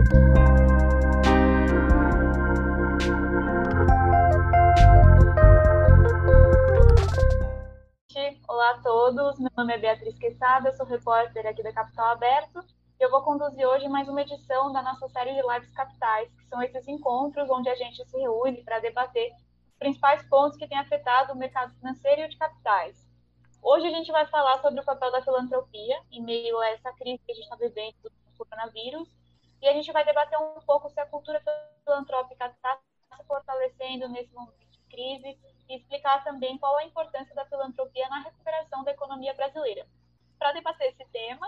Olá a todos, meu nome é Beatriz Quesada, sou repórter aqui da Capital Aberto e eu vou conduzir hoje mais uma edição da nossa série de lives capitais, que são esses encontros onde a gente se reúne para debater os principais pontos que têm afetado o mercado financeiro e o de capitais. Hoje a gente vai falar sobre o papel da filantropia em meio a essa crise que a gente está vivendo do coronavírus e a gente vai debater um pouco se a cultura filantrópica está se fortalecendo nesse momento de crise e explicar também qual a importância da filantropia na recuperação da economia brasileira. Para debater esse tema,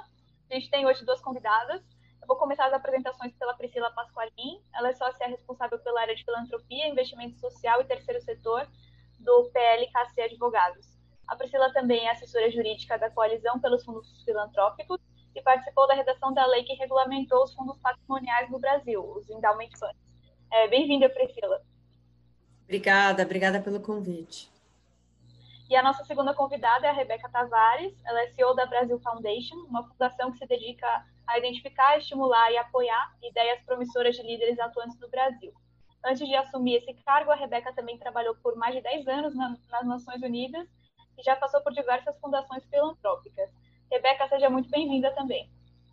a gente tem hoje duas convidadas. Eu vou começar as apresentações pela Priscila Pasqualin. Ela é sócia responsável pela área de filantropia, investimento social e terceiro setor do PLKC Advogados. A Priscila também é assessora jurídica da Coalizão pelos Fundos Filantrópicos e participou da redação da lei que regulamentou os fundos patrimoniais no Brasil, os endowment funds. É, Bem-vinda, Priscila. Obrigada, obrigada pelo convite. E a nossa segunda convidada é a Rebeca Tavares, ela é CEO da Brasil Foundation, uma fundação que se dedica a identificar, estimular e apoiar ideias promissoras de líderes atuantes no Brasil. Antes de assumir esse cargo, a Rebeca também trabalhou por mais de 10 anos na, nas Nações Unidas e já passou por diversas fundações filantrópicas. Rebeca, seja muito bem-vinda também.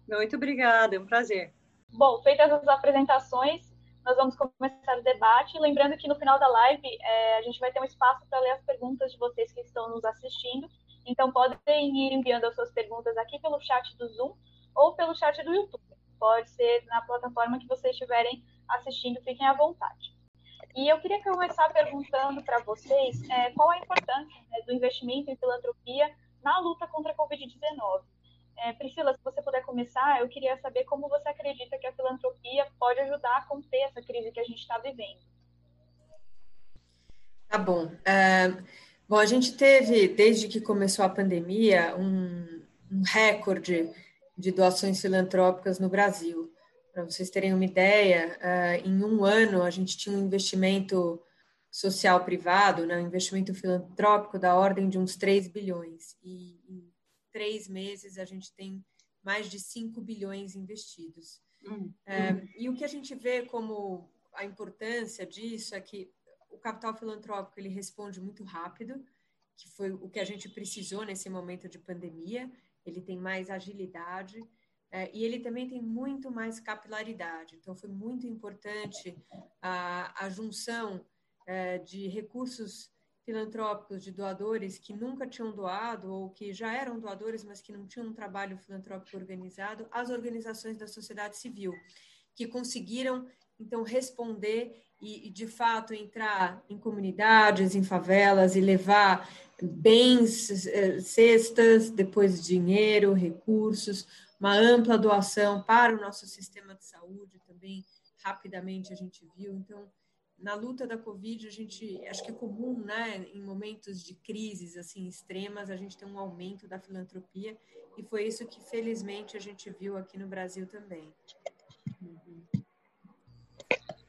Muito obrigada, é um prazer. Bom, feitas as apresentações, nós vamos começar o debate. Lembrando que no final da live é, a gente vai ter um espaço para ler as perguntas de vocês que estão nos assistindo. Então podem ir enviando as suas perguntas aqui pelo chat do Zoom ou pelo chat do YouTube. Pode ser na plataforma que vocês estiverem assistindo, fiquem à vontade. E eu queria começar perguntando para vocês é, qual a importância né, do investimento em filantropia na luta contra a Covid-19. É, Priscila, se você puder começar, eu queria saber como você acredita que a filantropia pode ajudar a conter essa crise que a gente está vivendo. Tá bom. É, bom, a gente teve, desde que começou a pandemia, um, um recorde de doações filantrópicas no Brasil. Para vocês terem uma ideia, é, em um ano a gente tinha um investimento social privado, né, um investimento filantrópico da ordem de uns 3 bilhões. E, e três meses a gente tem mais de 5 bilhões investidos. Hum, é, hum. E o que a gente vê como a importância disso é que o capital filantrópico ele responde muito rápido, que foi o que a gente precisou nesse momento de pandemia. Ele tem mais agilidade é, e ele também tem muito mais capilaridade. Então, foi muito importante a, a junção de recursos filantrópicos de doadores que nunca tinham doado ou que já eram doadores, mas que não tinham um trabalho filantrópico organizado, as organizações da sociedade civil, que conseguiram, então, responder e, e de fato, entrar em comunidades, em favelas e levar bens, eh, cestas, depois dinheiro, recursos, uma ampla doação para o nosso sistema de saúde também, rapidamente a gente viu. Então, na luta da Covid, a gente, acho que é comum, né, em momentos de crises assim extremas, a gente tem um aumento da filantropia e foi isso que felizmente a gente viu aqui no Brasil também. Uhum.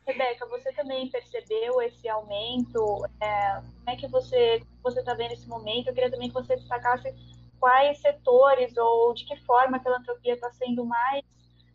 Rebeca, você também percebeu esse aumento? É, como é que você você está vendo esse momento? Eu queria também que você destacasse quais setores ou de que forma a filantropia está sendo mais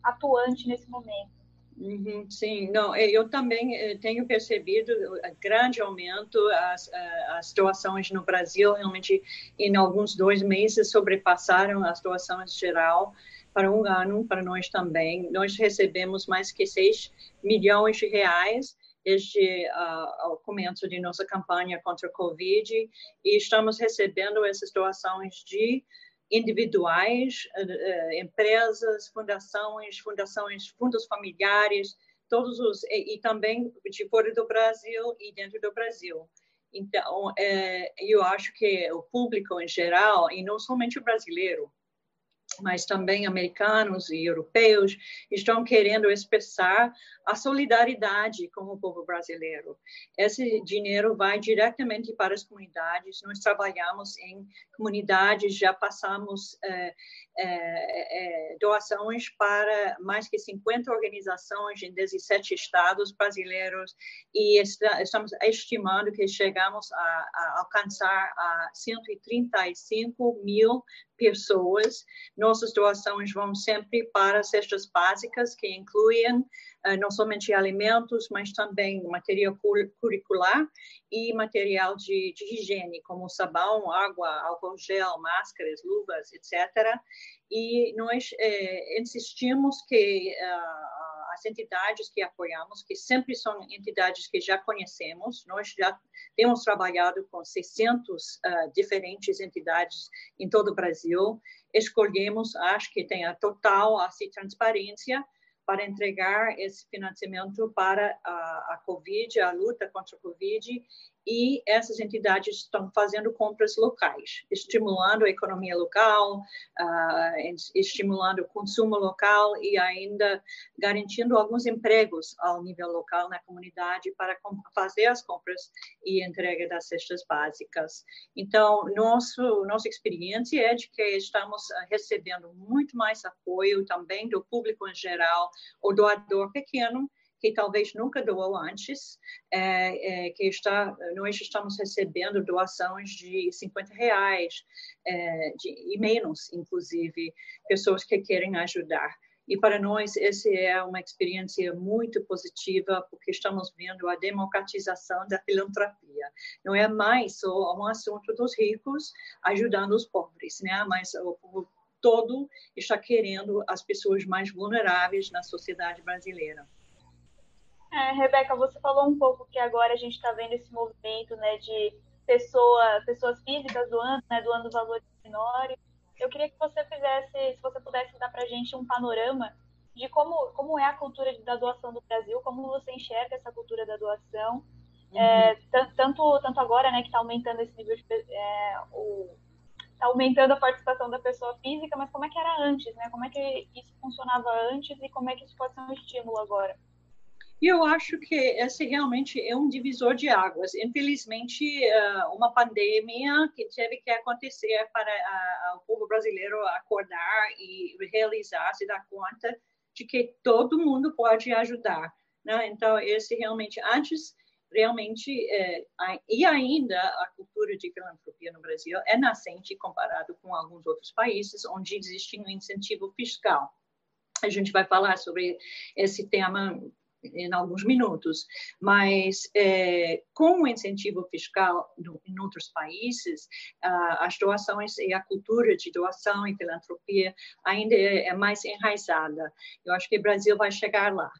atuante nesse momento. Uhum, sim, não, é, eu também eh, tenho percebido grande aumento as, as doações no Brasil, realmente em alguns dois meses sobrepassaram as doações geral para um ano, para nós também. Nós recebemos mais que 6 milhões de reais desde uh, o começo de nossa campanha contra a Covid e estamos recebendo essas doações de individuais, eh, eh, empresas, fundações, fundações, fundos familiares, todos os e, e, também de fora do Brasil e dentro do Brasil. Então, é, eu acho que o público em geral e não somente o brasileiro, mas também americanos e europeus estão querendo expressar a solidariedade com o povo brasileiro. Esse dinheiro vai diretamente para as comunidades. Nós trabalhamos em comunidades, já passamos é, é, é, doações para mais que 50 organizações em 17 estados brasileiros e está, estamos estimando que chegamos a, a alcançar a 135 mil pessoas. nossas doações vão sempre para cestas básicas, que incluem uh, não somente alimentos, mas também material curricular e material de, de higiene, como sabão, água, álcool gel, máscaras, luvas, etc. E nós eh, insistimos que uh, as entidades que apoiamos, que sempre são entidades que já conhecemos, nós já temos trabalhado com 600 uh, diferentes entidades em todo o Brasil, escolhemos, acho que tem a total assim, transparência para entregar esse financiamento para a, a Covid, a luta contra a Covid e essas entidades estão fazendo compras locais, estimulando a economia local, uh, estimulando o consumo local e ainda garantindo alguns empregos ao nível local na comunidade para fazer as compras e entrega das cestas básicas. Então, nosso, nossa experiência é de que estamos ah, recebendo muito mais apoio também do público em geral, o doador pequeno, que talvez nunca doou antes, é, é, que está, nós estamos recebendo doações de 50 reais é, de, e menos, inclusive, pessoas que querem ajudar. E para nós, essa é uma experiência muito positiva, porque estamos vendo a democratização da filantropia. Não é mais só um assunto dos ricos ajudando os pobres, né? mas o povo todo está querendo as pessoas mais vulneráveis na sociedade brasileira. É, Rebeca, você falou um pouco que agora a gente está vendo esse movimento né, de pessoa, pessoas físicas doando, né, doando valores menores. Eu queria que você fizesse, se você pudesse dar para a gente um panorama de como, como é a cultura da doação do Brasil, como você enxerga essa cultura da doação, uhum. é, tanto, tanto agora né, que está aumentando esse nível de. É, o, está aumentando a participação da pessoa física, mas como é que era antes, né? Como é que isso funcionava antes e como é que isso pode ser um estímulo agora? E eu acho que esse realmente é um divisor de águas. Infelizmente, eh, uma pandemia que teve que acontecer para o povo brasileiro acordar e realizar, se dar conta de que todo mundo pode ajudar. Né? Então, esse realmente, antes, realmente, é, e ainda a cultura de filantropia no Brasil é nascente comparado com alguns outros países onde existe um incentivo fiscal. A gente vai falar sobre esse tema em alguns minutos, mas é, com o incentivo fiscal no, em outros países, as doações e a cultura de doação e filantropia ainda é, é mais enraizada. Eu acho que o Brasil vai chegar lá.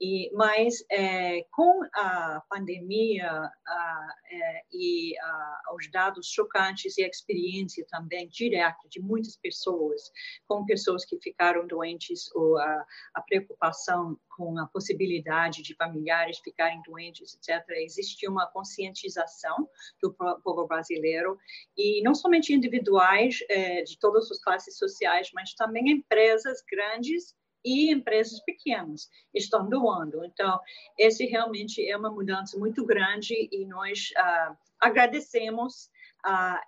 E, mas é, com a pandemia a, é, e a, os dados chocantes e a experiência também direta de muitas pessoas, com pessoas que ficaram doentes ou a, a preocupação com a possibilidade de familiares ficarem doentes, etc., existe uma conscientização do povo brasileiro e não somente individuais é, de todas as classes sociais, mas também empresas grandes e empresas pequenas estão doando. Então, esse realmente é uma mudança muito grande e nós ah, agradecemos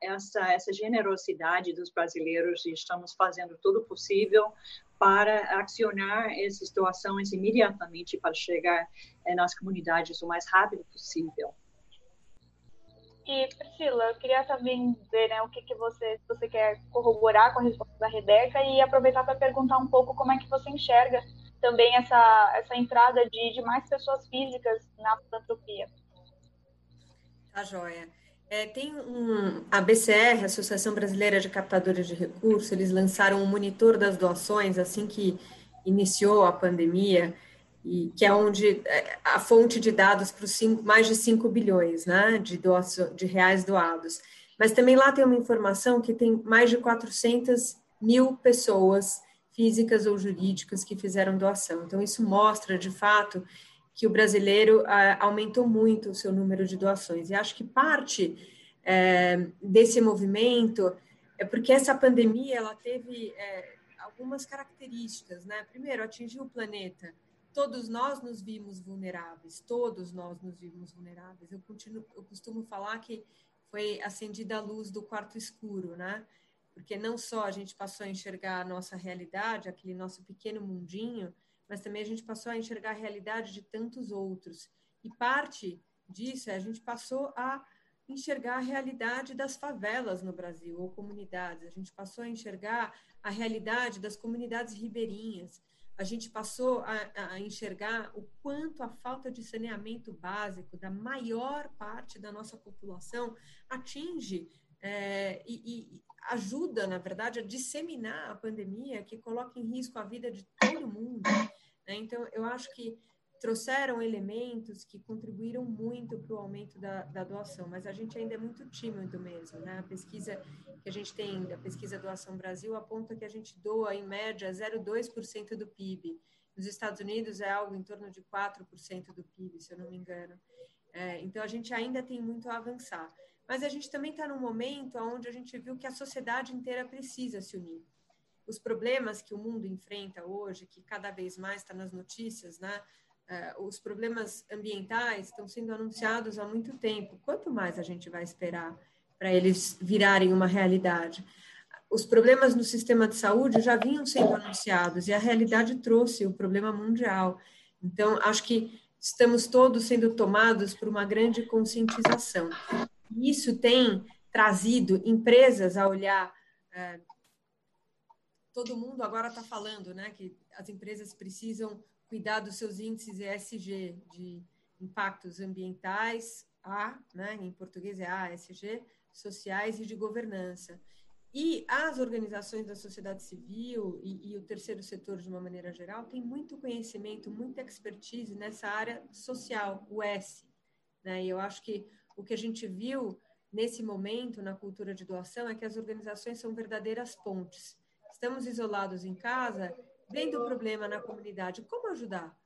essa, essa generosidade dos brasileiros e estamos fazendo tudo possível para acionar essas doações imediatamente para chegar eh, nas comunidades o mais rápido possível. E, Priscila, eu queria também ver né, o que, que você, você quer corroborar com a resposta da Rebeca e aproveitar para perguntar um pouco como é que você enxerga também essa, essa entrada de, de mais pessoas físicas na filantropia. Tá joia. É, tem um, a BCR, Associação Brasileira de Captadores de Recursos, eles lançaram um monitor das doações assim que iniciou a pandemia e que é onde é, a fonte de dados para os mais de 5 bilhões né, de, doação, de reais doados. Mas também lá tem uma informação que tem mais de 400 mil pessoas físicas ou jurídicas que fizeram doação. Então, isso mostra, de fato, que o brasileiro ah, aumentou muito o seu número de doações. E acho que parte é, desse movimento é porque essa pandemia ela teve é, algumas características. Né? Primeiro, atingiu o planeta todos nós nos vimos vulneráveis, todos nós nos vimos vulneráveis. Eu, continuo, eu costumo falar que foi acendida a luz do quarto escuro, né? Porque não só a gente passou a enxergar a nossa realidade, aquele nosso pequeno mundinho, mas também a gente passou a enxergar a realidade de tantos outros. E parte disso é a gente passou a enxergar a realidade das favelas no Brasil, ou comunidades. A gente passou a enxergar a realidade das comunidades ribeirinhas. A gente passou a, a enxergar o quanto a falta de saneamento básico da maior parte da nossa população atinge é, e, e, ajuda, na verdade, a disseminar a pandemia que coloca em risco a vida de todo mundo. Né? Então, eu acho que trouxeram elementos que contribuíram muito para o aumento da, da, doação, mas a gente ainda é muito tímido mesmo, né? A pesquisa que a gente tem, a pesquisa Doação Brasil, aponta que a gente doa, em média, 0,2% do PIB. Nos Estados Unidos é algo em torno de 4% do PIB, se eu não me engano. É, então, a gente ainda tem muito a avançar mas a gente também está num momento onde a gente viu que a sociedade inteira precisa se unir. Os problemas que o mundo enfrenta hoje, que cada vez mais está nas notícias, né? Uh, os problemas ambientais estão sendo anunciados há muito tempo. Quanto mais a gente vai esperar para eles virarem uma realidade? Os problemas no sistema de saúde já vinham sendo anunciados e a realidade trouxe o problema mundial. Então, acho que estamos todos sendo tomados por uma grande conscientização. Isso tem trazido empresas a olhar. É, todo mundo agora está falando né, que as empresas precisam cuidar dos seus índices ESG, de impactos ambientais, A, né, em português é A, ESG, sociais e de governança. E as organizações da sociedade civil e, e, o terceiro setor, de uma maneira geral, têm muito conhecimento, muita expertise nessa área social, o S. Né? E eu acho que o que a gente viu nesse momento na cultura de doação é que as organizações são verdadeiras pontes. Estamos isolados em casa, vendo o problema na comunidade, como ajudar?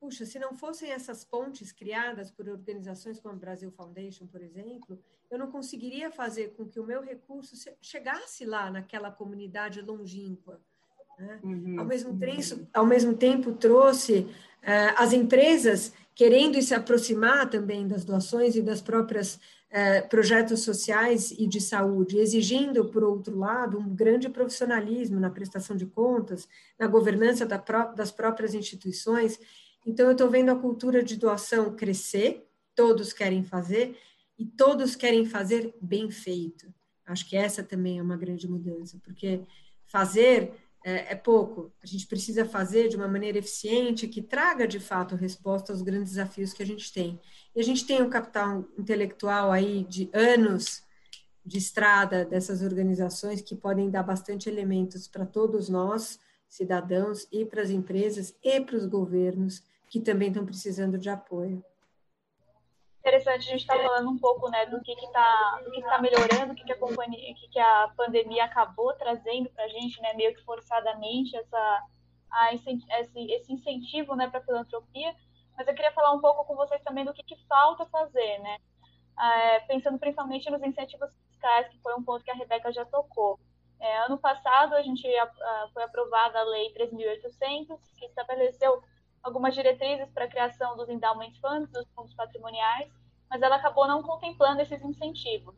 Puxa, se não fossem essas pontes criadas por organizações como a Brasil Foundation, por exemplo, eu não conseguiria fazer com que o meu recurso chegasse lá naquela comunidade longínqua. Né? Uhum. Ao, mesmo tempo, ao mesmo tempo, trouxe uh, as empresas querendo se aproximar também das doações e das próprias uh, projetos sociais e de saúde, exigindo, por outro lado, um grande profissionalismo na prestação de contas, na governança da pró das próprias instituições. Então, eu estou vendo a cultura de doação crescer, todos querem fazer, e todos querem fazer bem feito. Acho que essa também é uma grande mudança, porque fazer é, é, pouco. A gente precisa fazer de uma maneira eficiente que traga de fato resposta aos grandes desafios que a gente tem. E a gente tem um capital intelectual aí de anos de estrada dessas organizações que podem dar bastante elementos para todos nós, cidadãos, e para as empresas e para os governos que também estão precisando de apoio interessante a gente estar tá falando um pouco né, do que está do que tá melhorando, o que, que, a que, que a pandemia acabou trazendo para a gente, né, meio que forçadamente, essa, a, esse, esse incentivo né, para a filantropia. Mas eu queria falar um pouco com vocês também do que, que falta fazer, né? É, pensando principalmente nos incentivos fiscais, que foi um ponto que a Rebeca já tocou. É, ano passado, a gente a, a, foi aprovada a Lei 3.800, que estabeleceu algumas diretrizes para a criação dos endowment funds, dos fundos patrimoniais, mas ela acabou não contemplando esses incentivos.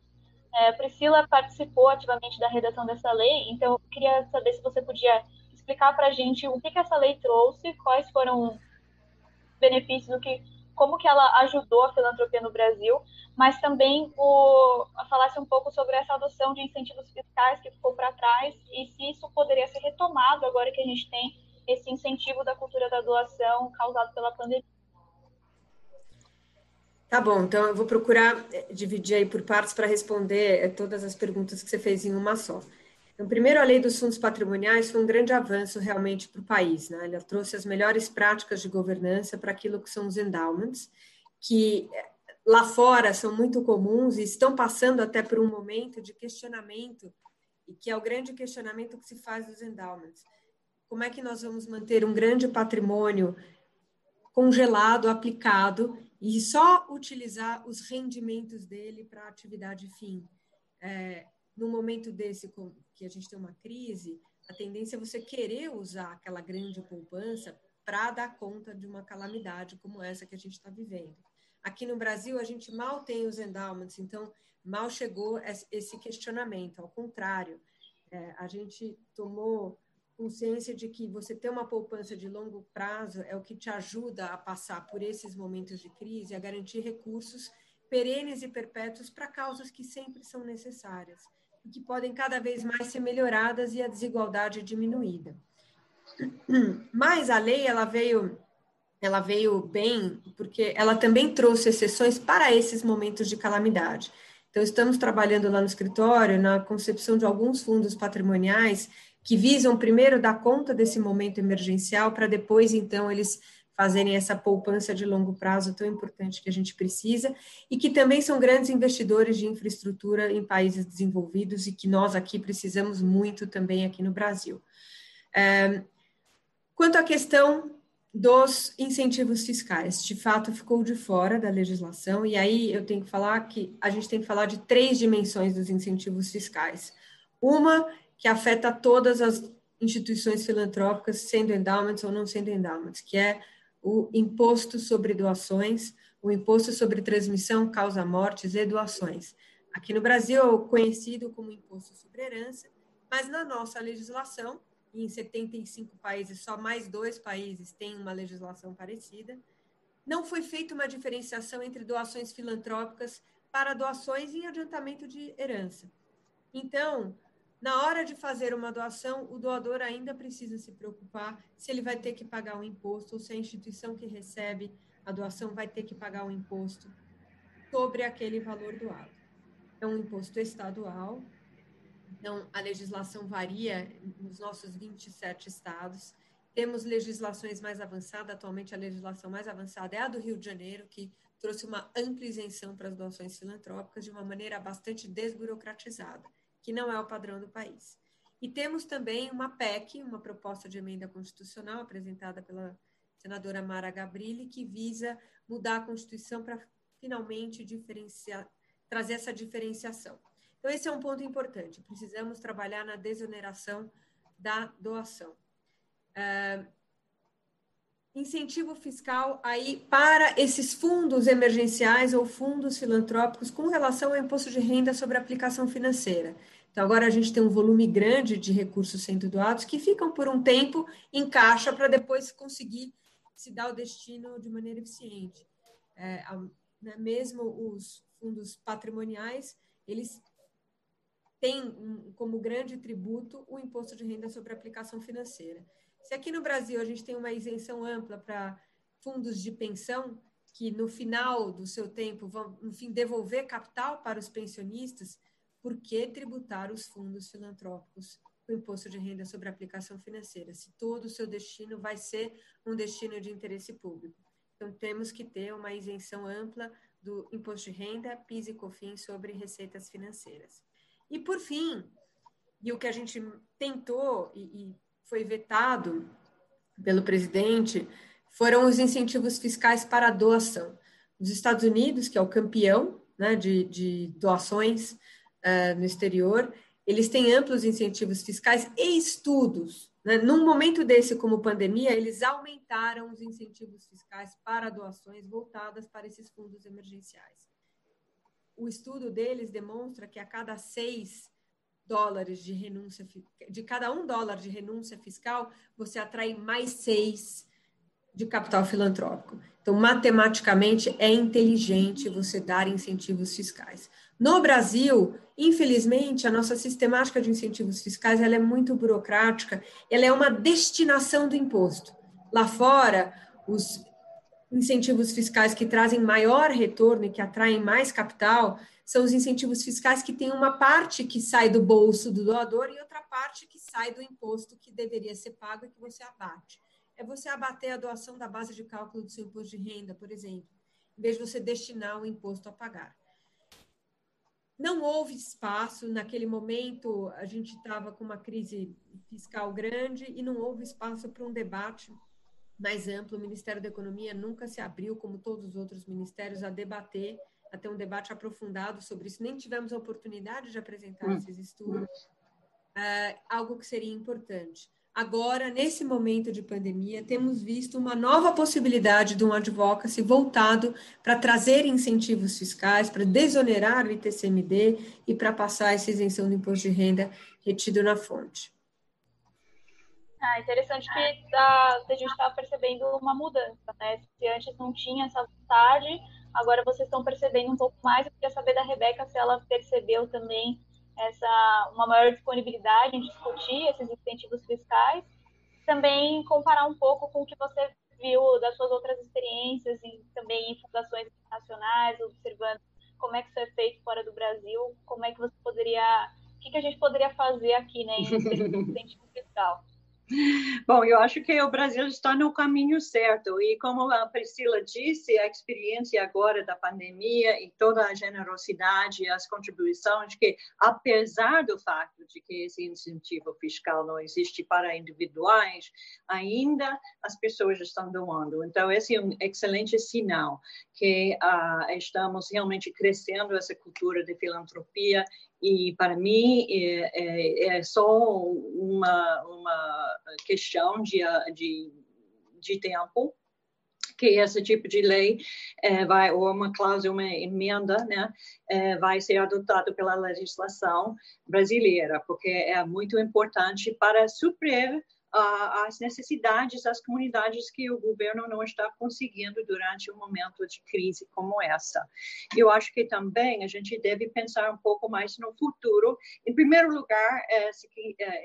É, Priscila participou ativamente da redação dessa lei, então eu queria saber se você podia explicar para a gente o que, que essa lei trouxe, quais foram os benefícios, o que, como que ela ajudou a filantropia no Brasil, mas também o, falasse um pouco sobre essa adoção de incentivos fiscais que ficou para trás e se isso poderia ser retomado agora que a gente tem esse incentivo da cultura da doação causado pela pandemia. Tá bom, então eu vou procurar eh, dividir aí por partes para responder eh, todas as perguntas que você fez em uma só. Então, primeiro, a lei dos fundos patrimoniais foi um grande avanço realmente para o país. Né? Ela trouxe as melhores práticas de governança para aquilo que são os endowments, que eh, lá fora são muito comuns e estão passando até por um momento de questionamento, e que é o grande questionamento que se faz dos endowments como é que nós vamos manter um grande patrimônio congelado, aplicado, e só utilizar os rendimentos dele para atividade fim. É, no momento desse que a gente tem uma crise, a tendência é você querer usar aquela grande poupança para dar conta de uma calamidade como essa que a gente está vivendo. Aqui no Brasil, a gente mal tem os endowments, então mal chegou esse questionamento. Ao contrário, é, a gente tomou consciência de que você ter uma poupança de longo prazo é o que te ajuda a passar por esses momentos de crise, a garantir recursos perenes e perpétuos para causas que sempre são necessárias e que podem cada vez mais ser melhoradas e a desigualdade diminuída. Mas a lei ela veio ela veio bem porque ela também trouxe exceções para esses momentos de calamidade. Então estamos trabalhando lá no escritório na concepção de alguns fundos patrimoniais que visam primeiro dar conta desse momento emergencial para depois então eles fazerem essa poupança de longo prazo tão importante que a gente precisa e que também são grandes investidores de infraestrutura em países desenvolvidos e que nós aqui precisamos muito também aqui no Brasil. É, quanto à questão dos incentivos fiscais, de fato ficou de fora da legislação e aí eu tenho que falar que a gente tem que falar de três dimensões dos incentivos fiscais. Uma que afeta todas as instituições filantrópicas, sendo endowments ou não sendo endowments, que é o imposto sobre doações, o imposto sobre transmissão, causa mortes e doações. Aqui no Brasil é conhecido como imposto sobre herança, mas na nossa legislação, em 75 países, só mais dois países têm uma legislação parecida, não foi feita uma diferenciação entre doações filantrópicas para doações em adiantamento de herança. Então, na hora de fazer uma doação, o doador ainda precisa se preocupar se ele vai ter que pagar um imposto ou se a instituição que recebe a doação vai ter que pagar um imposto sobre aquele valor doado. É um imposto estadual, então a legislação varia nos nossos 27 estados. Temos legislações mais avançadas, atualmente a legislação mais avançada é a do Rio de Janeiro, que trouxe uma ampla isenção para as doações filantrópicas de uma maneira bastante desburocratizada que não é o padrão do país. E temos também uma PEC, uma proposta de emenda constitucional apresentada pela senadora Mara Gabrilli, que visa mudar a Constituição para finalmente diferenciar, trazer essa diferenciação. Então, esse é um ponto importante. Precisamos trabalhar na desoneração da doação. Uh, incentivo fiscal aí para esses fundos emergenciais ou fundos filantrópicos com relação ao imposto de renda sobre aplicação financeira. Então, agora a gente tem um volume grande de recursos sendo doados que ficam por um tempo em caixa para depois conseguir se dar o destino de maneira eficiente. É, né, mesmo os fundos patrimoniais, eles têm como grande tributo o imposto de renda sobre aplicação financeira. Se aqui no Brasil a gente tem uma isenção ampla para fundos de pensão, que no final do seu tempo vão, no fim, devolver capital para os pensionistas, por que tributar os fundos filantrópicos com imposto de renda sobre aplicação financeira, se todo o seu destino vai ser um destino de interesse público? Então, temos que ter uma isenção ampla do imposto de renda, PIS e COFINS sobre receitas financeiras. E, por fim, e o que a gente tentou e, e foi vetado pelo presidente foram os incentivos fiscais para doação. Os Estados Unidos, que é o campeão né, de, de doações uh, no exterior, eles têm amplos incentivos fiscais e estudos. Né? Num momento desse, como pandemia, eles aumentaram os incentivos fiscais para doações voltadas para esses fundos emergenciais. O estudo deles demonstra que a cada seis dólares de renúncia, de cada um dólar de renúncia fiscal, você atrai mais seis de capital filantrópico. Então, matematicamente, é inteligente você dar incentivos fiscais. No Brasil, infelizmente, a nossa sistemática de incentivos fiscais ela é muito burocrática, ela é uma destinação do imposto. Lá fora, os incentivos fiscais que trazem maior retorno e que atraem mais capital são os incentivos fiscais que têm uma parte que sai do bolso do doador e outra parte que sai do imposto que deveria ser pago e que você abate. É você abater a doação da base de cálculo do seu imposto de renda, por exemplo, em vez de você destinar o imposto a pagar. Não houve espaço, naquele momento a gente estava com uma crise fiscal grande e não houve espaço para um debate mais amplo. O Ministério da Economia nunca se abriu, como todos os outros ministérios, a debater a ter um debate aprofundado sobre isso. Nem tivemos a oportunidade de apresentar hum. esses estudos, uh, algo que seria importante. Agora, nesse momento de pandemia, temos visto uma nova possibilidade de um advocacy voltado para trazer incentivos fiscais, para desonerar o ITCMD e para passar essa isenção do imposto de renda retido na fonte. Ah, interessante que a, a gente está percebendo uma mudança, né? Se antes não tinha essa vontade, agora vocês estão percebendo um pouco mais. Eu queria saber da Rebeca se ela percebeu também essa uma maior disponibilidade em discutir esses incentivos fiscais. Também comparar um pouco com o que você viu das suas outras experiências e também em fundações internacionais, observando como é que isso é feito fora do Brasil, como é que você poderia, o que, que a gente poderia fazer aqui, né, em incentivo fiscal. Bom, eu acho que o Brasil está no caminho certo e como a Priscila disse, a experiência agora da pandemia e toda a generosidade e as contribuições que, apesar do fato de que esse incentivo fiscal não existe para individuais, ainda as pessoas estão doando. Então, esse é um excelente sinal que uh, estamos realmente crescendo essa cultura de filantropia e para mim é, é, é só uma, uma questão de, de, de tempo que esse tipo de lei é, vai ou uma cláusula, uma emenda, né, é, vai ser adotado pela legislação brasileira, porque é muito importante para suprir as necessidades das comunidades que o governo não está conseguindo durante um momento de crise como essa. Eu acho que também a gente deve pensar um pouco mais no futuro. Em primeiro lugar, esse,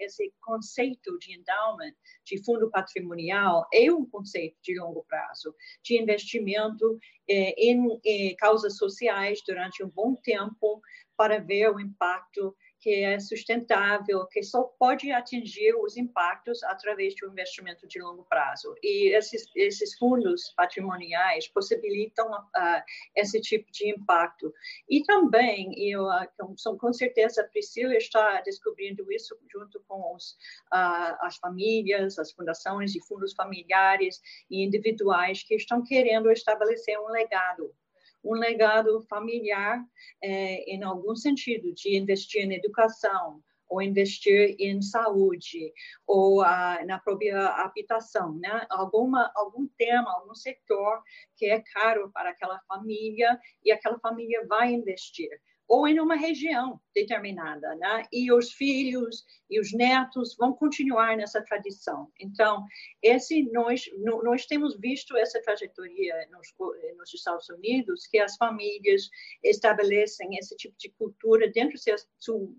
esse conceito de endowment, de fundo patrimonial, é um conceito de longo prazo, de investimento em, em causas sociais durante um bom tempo para ver o impacto que é sustentável, que só pode atingir os impactos através de um investimento de longo prazo. E esses, esses fundos patrimoniais possibilitam uh, esse tipo de impacto. E também, eu, uh, com certeza, a Priscila está descobrindo isso junto com os, uh, as famílias, as fundações e fundos familiares e individuais que estão querendo estabelecer um legado um legado familiar é, em algum sentido, de investir em educação, ou investir em saúde, ou ah, na própria habitação, né? Alguma, algum tema, algum setor que é caro para aquela família e aquela família vai investir ou em uma região determinada, né? E os filhos e os netos vão continuar nessa tradição. Então, esse nós nós temos visto essa trajetória nos, nos Estados Unidos que as famílias estabelecem esse tipo de cultura dentro de suas,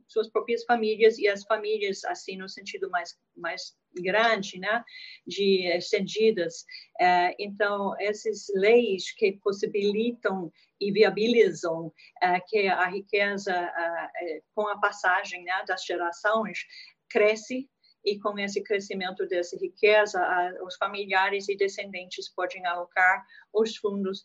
suas próprias famílias e as famílias assim no sentido mais mais grande, né, de estendidas. É, então, essas leis que possibilitam e viabilizam é, que a riqueza, é, com a passagem né, das gerações, cresce e com esse crescimento dessa riqueza, os familiares e descendentes podem alocar os fundos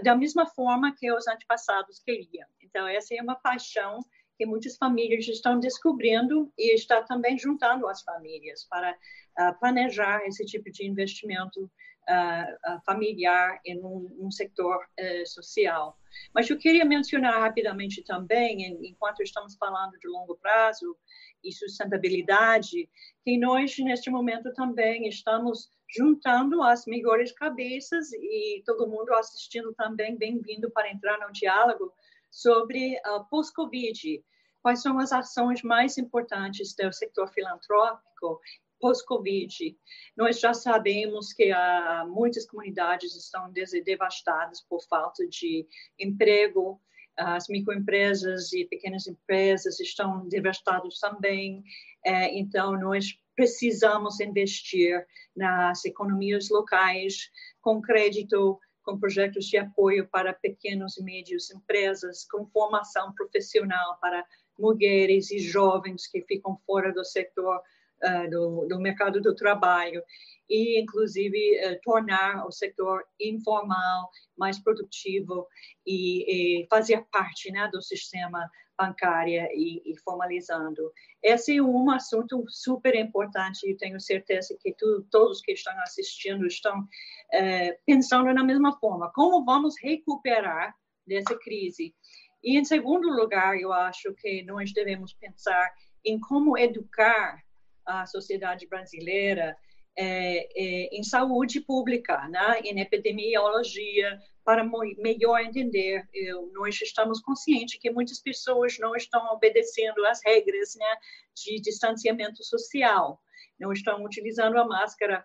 da mesma forma que os antepassados queriam. Então, essa é uma paixão que muitas famílias estão descobrindo e está também juntando as famílias para uh, planejar esse tipo de investimento uh, uh, familiar em um, um setor eh, social. Mas eu queria mencionar rapidamente também, enquanto estamos falando de longo prazo e sustentabilidade, que nós, neste momento, também estamos juntando as melhores cabeças e todo mundo assistindo também, bem-vindo para entrar no diálogo sobre uh, pós-Covid. Quais são as ações mais importantes do setor filantrópico pós-Covid? Nós já sabemos que uh, muitas comunidades estão devastadas por falta de emprego, as microempresas e pequenas empresas estão devastadas também. É, então, nós precisamos investir nas economias locais com crédito com projetos de apoio para pequenos e médios empresas, com formação profissional para mulheres e jovens que ficam fora do setor uh, do, do, mercado do trabalho. E, inclusive, uh, tornar o setor informal mais produtivo e, e fazer parte né, do sistema bancário e, e, formalizando. Esse é um assunto super importante e tenho certeza que tu, todos que estão assistindo estão é, pensando na mesma forma. Como vamos recuperar dessa crise? E, em segundo lugar, eu acho que nós devemos pensar em como educar a sociedade brasileira é, é, em saúde pública, né? em epidemiologia, para melhor entender. Eu, nós estamos conscientes que muitas pessoas não estão obedecendo às regras né, de distanciamento social, não estão utilizando a máscara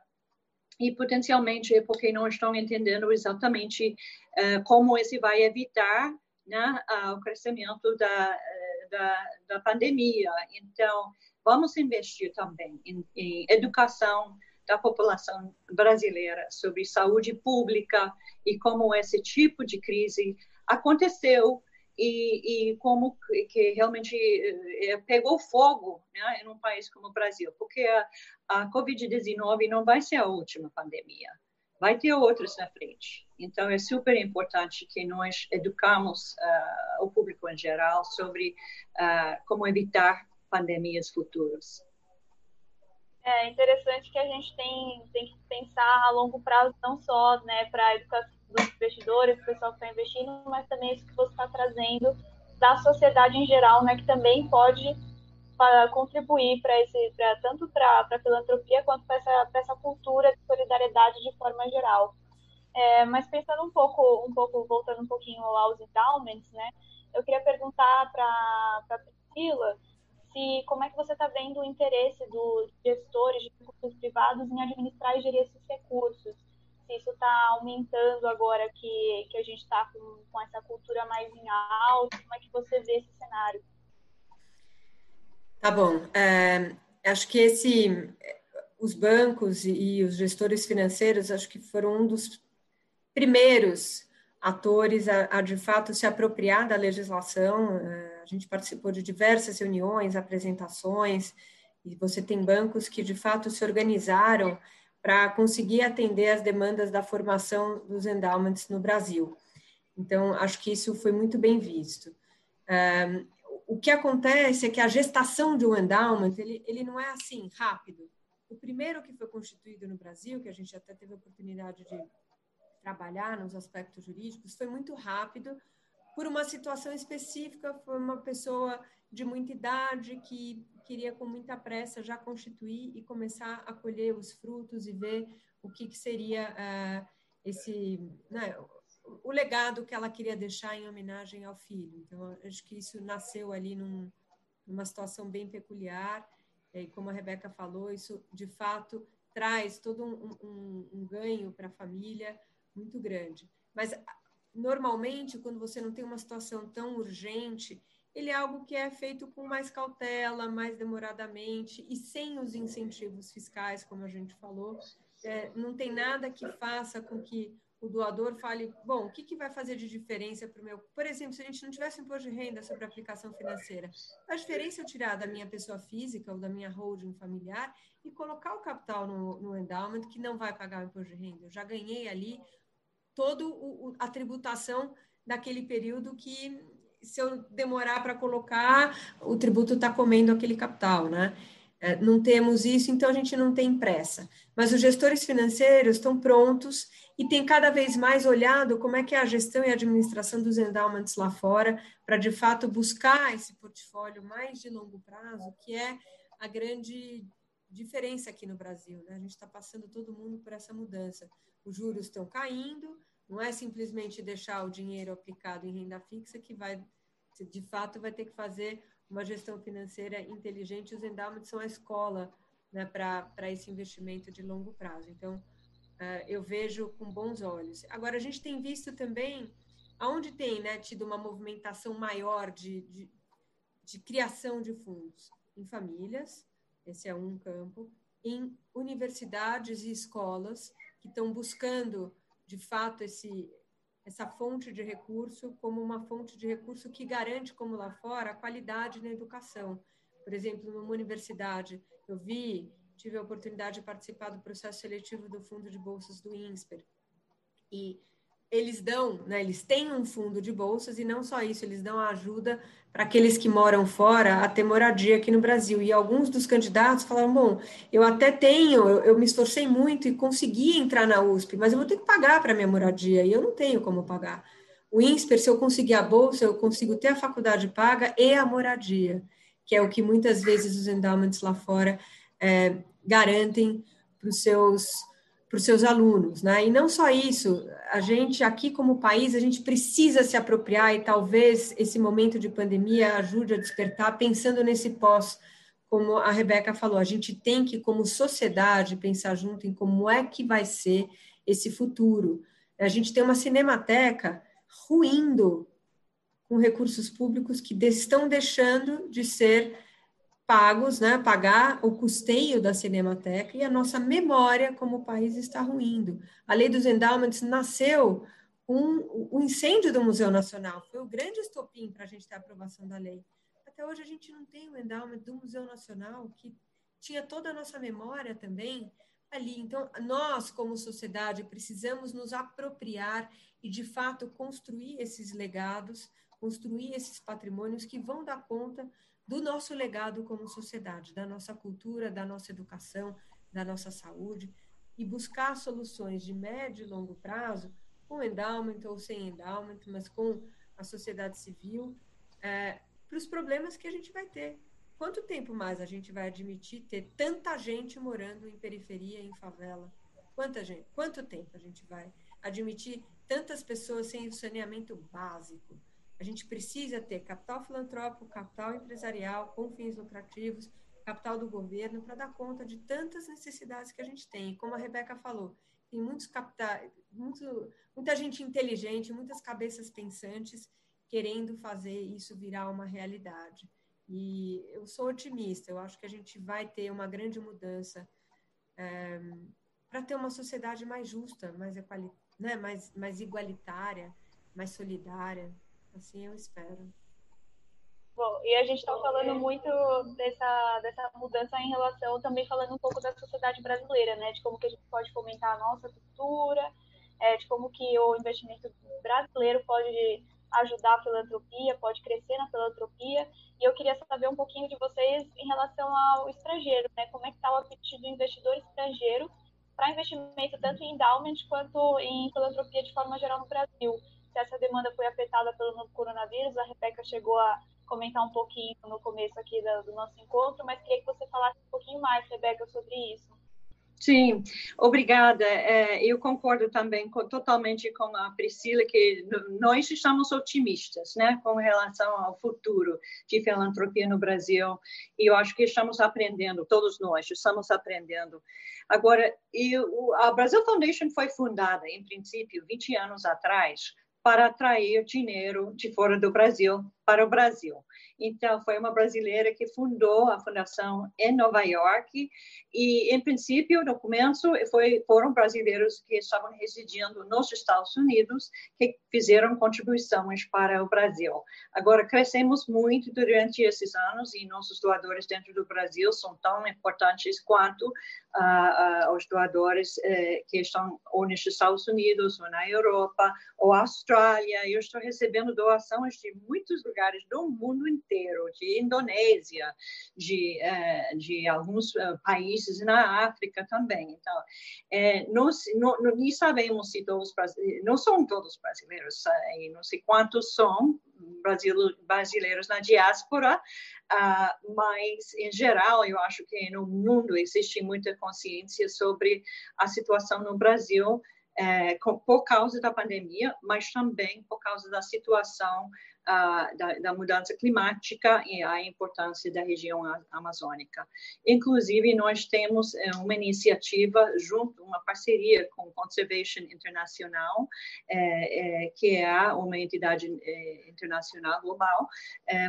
e potencialmente é porque não estão entendendo exatamente uh, como esse vai evitar né, uh, o crescimento da, da, da, pandemia. Então, vamos investir também em, em, educação da população brasileira sobre saúde pública e como esse tipo de crise aconteceu e, e como que realmente é, pegou fogo né, em um país como o Brasil, porque a, a Covid-19 não vai ser a última pandemia, vai ter outras na frente. Então, é super importante que nós educamos uh, o público em geral sobre uh, como evitar pandemias futuras. É interessante que a gente tem, tem que pensar a longo prazo, não só né, para a educação dos investidores, do pessoal que está investindo, mas também isso que você está trazendo da sociedade em geral, né, que também pode para contribuir para esse, pra, tanto para a filantropia quanto para essa, essa cultura de solidariedade de forma geral. É, mas pensando um pouco, um pouco, voltando um pouquinho aos endowments, né, eu queria perguntar para a Priscila se como é que você está vendo o interesse dos gestores de recursos privados em administrar e gerir esses recursos se isso está aumentando agora que, que a gente está com, com essa cultura mais em alto, como é que você vê esse cenário? Tá bom. É, acho que esse, os bancos e, os gestores financeiros, acho que foram um dos primeiros atores a, a, de fato se apropriar da legislação. Gente participou de diversas reuniões, apresentações, e você tem bancos que de fato se organizaram para conseguir atender as demandas da formação dos endowments no Brasil. Então, acho que isso foi muito bem visto. Um, o que acontece é que a gestação de um endowment, ele, ele não é assim, rápido. O primeiro que foi constituído no Brasil, que a gente até teve a oportunidade de trabalhar nos aspectos jurídicos, foi muito rápido, por uma situação específica, foi uma pessoa de muita idade que queria com muita pressa já constituir e começar a colher os frutos e ver o que, que seria uh, esse né, o legado que ela queria deixar em homenagem ao filho. Então, acho que isso nasceu ali num, numa situação bem peculiar. E como a Rebeca falou, isso de fato traz todo um, um, um ganho para a família muito grande. Mas normalmente, quando você não tem uma situação tão urgente, ele é algo que é feito com mais cautela, mais demoradamente e sem os incentivos fiscais, como a gente falou. É, não tem nada que faça com que o doador fale, bom, o que, que vai fazer de diferença para o meu... Por exemplo, se a gente não tivesse imposto de renda sobre aplicação financeira, a diferença é eu tirar da minha pessoa física ou da minha holding familiar e colocar o capital no, no endowment que não vai pagar o imposto de renda. Eu já ganhei ali toda a tributação daquele período que se eu demorar para colocar, o tributo está comendo aquele capital, né? É, não temos isso, então a gente não tem pressa. Mas os gestores financeiros estão prontos e têm cada vez mais olhado como é que é a gestão e a administração dos endowments lá fora, para de fato buscar esse portfólio mais de longo prazo, que é a grande diferença aqui no Brasil. Né? A gente está passando todo mundo por essa mudança. Os juros estão caindo, não é simplesmente deixar o dinheiro aplicado em renda fixa que vai, de fato, vai ter que fazer uma gestão financeira inteligente. Os endowments são a escola né, para esse investimento de longo prazo. Então, uh, eu vejo com bons olhos. Agora, a gente tem visto também, aonde tem né, tido uma movimentação maior de, de, de criação de fundos? Em famílias, esse é um campo, em universidades e escolas que estão buscando de fato esse essa fonte de recurso como uma fonte de recurso que garante, como lá fora, a qualidade na educação. Por exemplo, numa universidade, eu vi, tive a oportunidade de participar do processo seletivo do Fundo de Bolsas do INSPER. E eles dão, né, eles têm um fundo de bolsas e não só isso, eles dão ajuda para aqueles que moram fora a ter moradia aqui no Brasil. E alguns dos candidatos falaram: bom, eu até tenho, eu, eu me esforcei muito e consegui entrar na USP, mas eu vou ter que pagar para minha moradia e eu não tenho como pagar. O INSPER, se eu conseguir a bolsa, eu consigo ter a faculdade paga e a moradia, que é o que muitas vezes os endowments lá fora é, garantem para os seus para os seus alunos, né? E não só isso, a gente aqui como país, a gente precisa se apropriar e talvez esse momento de pandemia ajude a despertar pensando nesse pós como a Rebeca falou, a gente tem que, como sociedade, pensar junto em como é que vai ser esse futuro. A gente tem uma cinemateca ruindo com recursos públicos que estão deixando de ser pagos, né, pagar o custeio da Cinemateca e a nossa memória como país está ruindo. A lei dos endowments nasceu com o incêndio do Museu Nacional, foi o grande estopim para a gente ter a aprovação da lei. Até hoje a gente não tem o endowment do Museu Nacional, que tinha toda a nossa memória também ali. Então, nós, como sociedade, precisamos nos apropriar e, de fato, construir esses legados, construir esses patrimônios que vão dar conta do nosso legado como sociedade, da nossa cultura, da nossa educação, da nossa saúde, e buscar soluções de médio e longo prazo, com endowment ou sem endowment, mas com a sociedade civil, é, para os problemas que a gente vai ter. Quanto tempo mais a gente vai admitir ter tanta gente morando em periferia, em favela? Quanta gente? Quanto tempo a gente vai admitir tantas pessoas sem saneamento básico? A gente precisa ter capital filantrópico, capital empresarial, com fins lucrativos, capital do governo, para dar conta de tantas necessidades que a gente tem. Como a Rebeca falou, tem muitos capitais, muito, muita gente inteligente, muitas cabeças pensantes querendo fazer isso virar uma realidade. E eu sou otimista, eu acho que a gente vai ter uma grande mudança é, para ter uma sociedade mais justa, mais, né, mais, mais igualitária, mais solidária. Assim eu espero. Bom, e a gente está falando muito dessa, dessa mudança em relação, também falando um pouco da sociedade brasileira, né? De como que a gente pode fomentar a nossa cultura, é, de como que o investimento brasileiro pode ajudar a filantropia, pode crescer na filantropia. E eu queria saber um pouquinho de vocês em relação ao estrangeiro, né? Como é que está o apetite do investidor estrangeiro para investimento tanto em endowment quanto em filantropia de forma geral no Brasil? Se essa demanda foi afetada pelo novo coronavírus. A Rebeca chegou a comentar um pouquinho no começo aqui do, nosso encontro, mas queria que você falasse um pouquinho mais, Rebeca, sobre isso. Sim, obrigada. É, eu concordo também totalmente com a Priscila que nós estamos otimistas, né, com relação ao futuro de filantropia no Brasil. E eu acho que estamos aprendendo, todos nós estamos aprendendo. Agora, eu, a Brasil Foundation foi fundada, em princípio, 20 anos atrás, para atrair dinheiro de fora do Brasil para o Brasil. Então, foi uma brasileira que fundou a fundação em Nova York e, em princípio, no começo, foi, foram brasileiros que estavam residindo nos Estados Unidos que fizeram contribuições para o Brasil. Agora, crescemos muito durante esses anos e nossos doadores dentro do Brasil são tão importantes quanto uh, uh, os doadores uh, que estão ou nos Estados Unidos, ou na Europa, ou Austrália. Eu estou recebendo doações de muitos lugares do mundo inteiro, de Indonésia, de, uh, de alguns países na África também. Então, é, nós não, não sabemos se todos não são todos brasileiros, e não sei quantos são, brasileiros na diáspora, uh, mas, em geral, eu acho que no mundo existe muita consciência sobre a situação no Brasil é, por causa da pandemia, mas também por causa da situação da, da, mudança climática e a importância da região amazônica. Inclusive, nós temos uh, uma iniciativa junto, uma parceria com Conservation Internacional, uh, que é uma entidade internacional global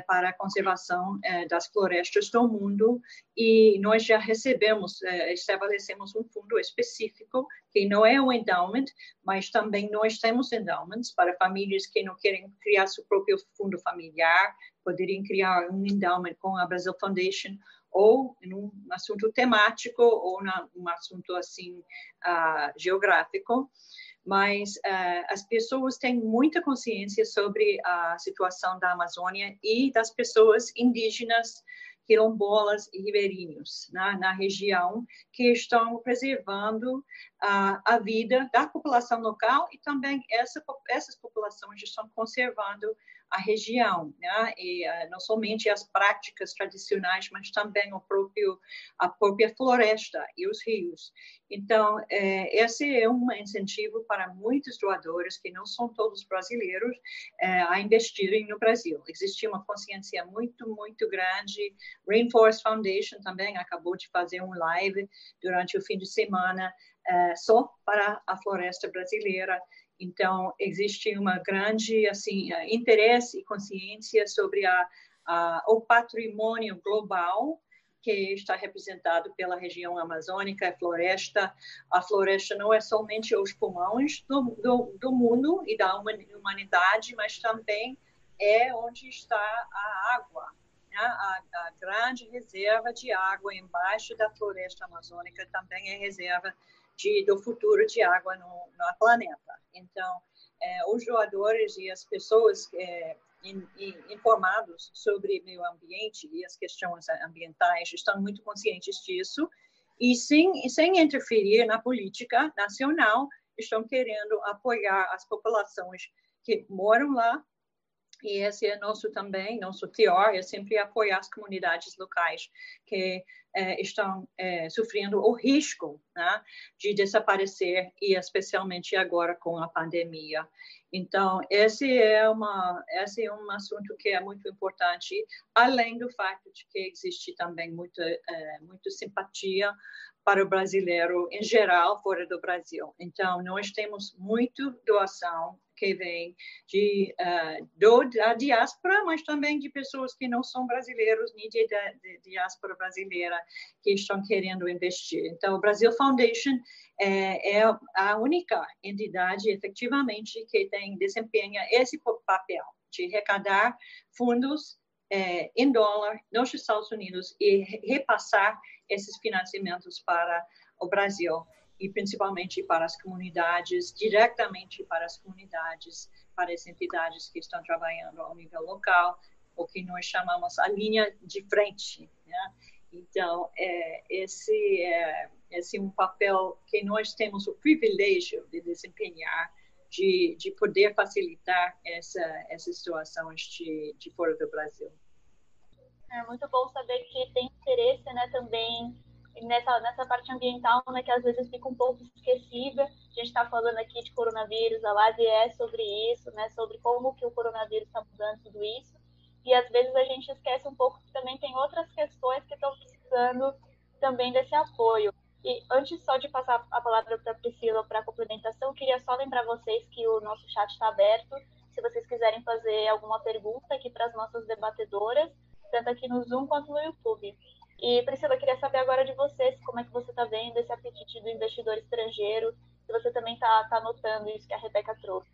para a conservação das florestas do mundo, e nós já recebemos, estabelecemos um fundo específico que não é um endowment, mas também nós temos endowments para famílias que não querem criar seu próprio fundo familiar, poderiam criar um endowment com a Brazil Foundation ou em um assunto temático ou num assunto assim uh, geográfico. Mas uh, as pessoas têm muita consciência sobre a situação da Amazônia e das pessoas indígenas quilombolas e ribeirinhos na, na região que estão preservando uh, a vida da população local e também essa, essas populações estão conservando a região, né? e uh, não somente as práticas tradicionais, mas também o próprio a própria floresta e os rios. Então, é, esse é um incentivo para muitos doadores que não são todos brasileiros é, a investirem no Brasil. Existe uma consciência muito, muito grande. Rainforest Foundation também acabou de fazer um live durante o fim de semana é, só para a floresta brasileira. Então, existe uma grande assim interesse e consciência sobre a, a, o patrimônio global que está representado pela região amazônica, floresta. A floresta não é somente os pulmões do, do, do mundo e da humanidade, mas também é onde está a água, né? a, a, grande reserva de água embaixo da floresta amazônica também é reserva de, do futuro de água no, no planeta. Então, é, os doadores e as pessoas é, in, in, informados sobre meio ambiente e as questões ambientais estão muito conscientes disso e sem, sem interferir na política nacional estão querendo apoiar as populações que moram lá e esse é nosso também, nosso teor, é sempre apoiar as comunidades locais que é, estão é, sofrendo o risco né, de desaparecer, e especialmente agora com a pandemia. Então, esse é, uma, esse é um assunto que é muito importante, além do fato de que existe também muita, é, muita simpatia para o brasileiro em geral fora do Brasil. Então, nós temos muito doação que vem de, uh, do, da diáspora, mas também de pessoas que não são brasileiros, nem de, de, de, diáspora brasileira, que estão querendo investir. Então, o Brasil Foundation é, é a única entidade, efetivamente, que tem desempenha esse papel de arrecadar fundos é, em dólar nos Estados Unidos e repassar esses financiamentos para o Brasil e principalmente para as comunidades, diretamente para as comunidades, para as entidades que estão trabalhando ao nível local, o que nós chamamos a linha de frente. Né? Então, é, esse, é, esse é um papel que nós temos o privilégio de desempenhar, de, de poder facilitar essa, essas situações de, de fora do Brasil. É muito bom saber que tem interesse né, também nessa, nessa parte ambiental, né, que às vezes fica um pouco esquecida. A gente está falando aqui de coronavírus, a live é sobre isso, né, sobre como que o coronavírus está mudando tudo isso. E às vezes a gente esquece um pouco que também tem outras questões que estão precisando também desse apoio. E antes só de passar a palavra para a Priscila para a complementação, queria só lembrar vocês que o nosso chat está aberto. Se vocês quiserem fazer alguma pergunta aqui para as nossas debatedoras, tanto aqui no Zoom quanto no YouTube. E, Priscila, queria saber agora de vocês, como é que você está vendo esse apetite do investidor estrangeiro, se você também está tá notando isso que a Rebeca trouxe.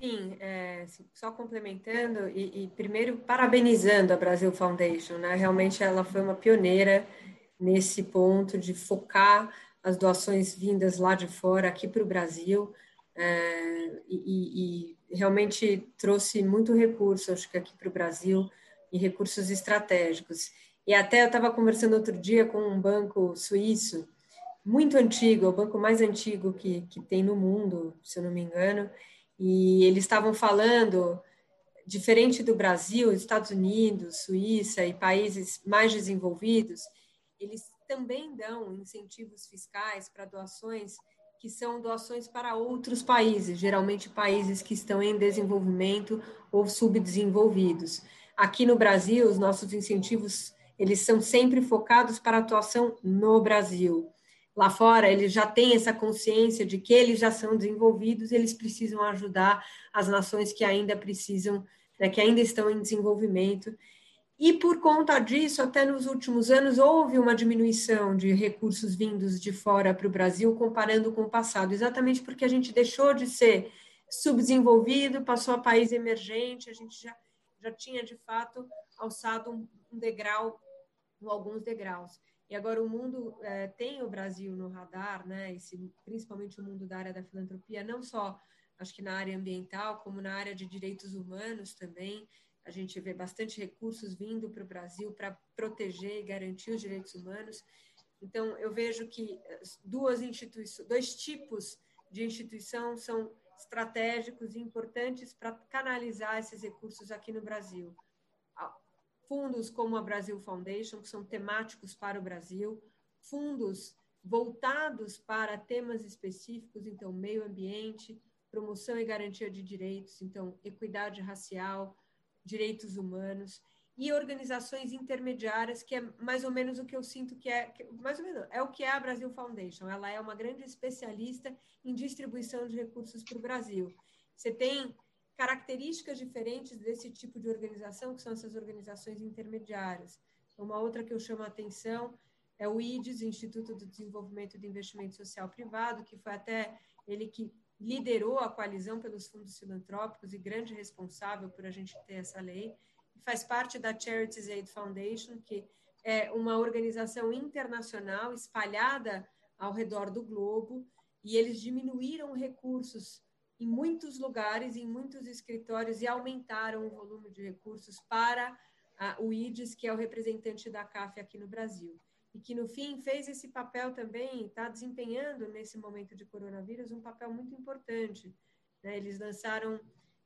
Sim, é, só complementando e, e, primeiro parabenizando a Brasil Foundation, né? Realmente ela foi uma pioneira nesse ponto de focar as doações vindas lá de fora aqui para o Brasil é, e, e, realmente trouxe muito recurso, acho que aqui para o Brasil e recursos estratégicos. E até eu estava conversando outro dia com um banco suíço, muito antigo, é o banco mais antigo que, que tem no mundo, se eu não me engano, e eles estavam falando, diferente do Brasil, Estados Unidos, Suíça e países mais desenvolvidos, eles também dão incentivos fiscais para doações que são doações para outros países, geralmente países que estão em desenvolvimento ou subdesenvolvidos. Aqui no Brasil, os nossos incentivos, eles são sempre focados para atuação no Brasil. Lá fora, eles já têm essa consciência de que eles já são desenvolvidos, eles precisam ajudar as nações que ainda precisam, né, que ainda estão em desenvolvimento. E por conta disso, até nos últimos anos, houve uma diminuição de recursos vindos de fora para o Brasil, comparando com o passado, exatamente porque a gente deixou de ser subdesenvolvido, passou a país emergente, a gente já já tinha de fato alçado um, degrau, ou alguns degraus. E agora o mundo é, tem o Brasil no radar, né? Esse, principalmente o mundo da área da filantropia, não só acho que na área ambiental, como na área de direitos humanos também. A gente vê bastante recursos vindo para o Brasil para proteger e garantir os direitos humanos. Então, eu vejo que duas instituições, dois tipos de instituição são estratégicos e importantes para canalizar esses recursos aqui no Brasil. Fundos como a Brasil Foundation, que são temáticos para o Brasil, fundos voltados para temas específicos, então, meio ambiente, promoção e garantia de direitos, então, equidade racial, direitos humanos, e organizações intermediárias, que é mais ou menos o que eu sinto que é, que, mais ou menos, é o que é a Brasil Foundation. Ela é uma grande especialista em distribuição de recursos para o Brasil. Você tem características diferentes desse tipo de organização, que são essas organizações intermediárias. Uma outra que eu chamo a atenção é o IDES, Instituto do Desenvolvimento de Investimento Social Privado, que foi até ele que liderou a coalizão pelos fundos filantrópicos e grande responsável por a gente ter essa lei faz parte da Charities Aid Foundation, que é uma organização internacional espalhada ao redor do globo, e eles diminuíram recursos em muitos lugares, em muitos escritórios, e aumentaram o volume de recursos para a, o IDES, que é o representante da CAF aqui no Brasil. E que, no fim, fez esse papel também, está desempenhando, nesse momento de coronavírus, um papel muito importante. Né? Eles lançaram,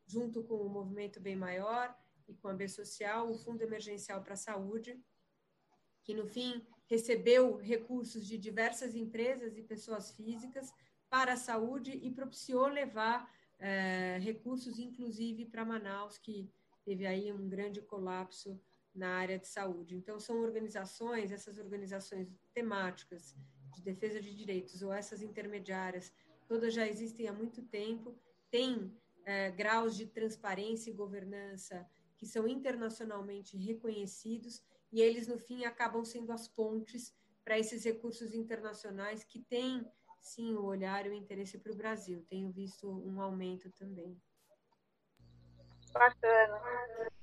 junto com o Movimento Bem Maior, e com a B Social, o Fundo Emergencial para a Saúde, que no fim recebeu recursos de diversas empresas e pessoas físicas para a saúde e propiciou levar é, recursos, inclusive para Manaus, que teve aí um grande colapso na área de saúde. Então, são organizações, essas organizações temáticas de defesa de direitos ou essas intermediárias, todas já existem há muito tempo, têm é, graus de transparência e governança que são internacionalmente reconhecidos e eles, no fim, acabam sendo as pontes para esses recursos internacionais que têm, sim, o olhar e o interesse para o Brasil. Tenho visto um aumento também. Bacana.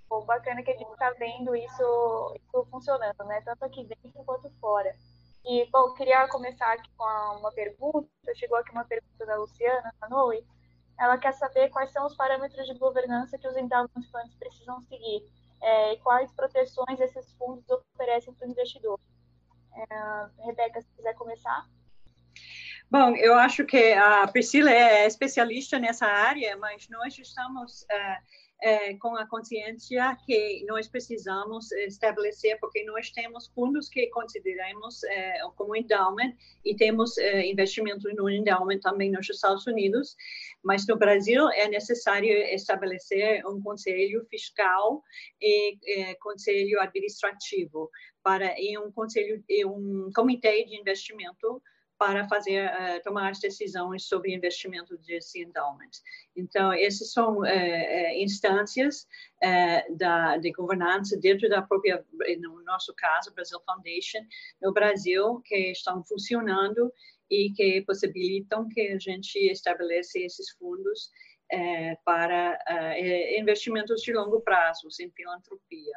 Bom, bacana que a gente está vendo isso, isso funcionando, né? Tanto aqui dentro quanto fora. E, bom, queria começar aqui com uma pergunta. Chegou aqui uma pergunta da Luciana Sanoi ela quer saber quais são os parâmetros de governança que os endowment funds precisam seguir é, e quais proteções esses fundos oferecem para o investidor. É, Rebeca, se quiser começar. Bom, eu acho que a Priscila é especialista nessa área, mas nós estamos uh, é, com a consciência que nós precisamos estabelecer, porque nós temos fundos que consideramos é, como endowment e temos é, investimento no endowment também nos Estados Unidos, mas no Brasil é necessário estabelecer um conselho fiscal e é, conselho administrativo para e um conselho e um comitê de investimento para fazer uh, tomar as decisões sobre investimento desse endowment. Então, essas são uh, uh, instâncias da, de governança dentro da própria, no nosso caso, Brasil Foundation, no Brasil, que estão funcionando e que possibilitam que a gente estabeleça esses fundos para investimentos de longo prazo, em filantropia.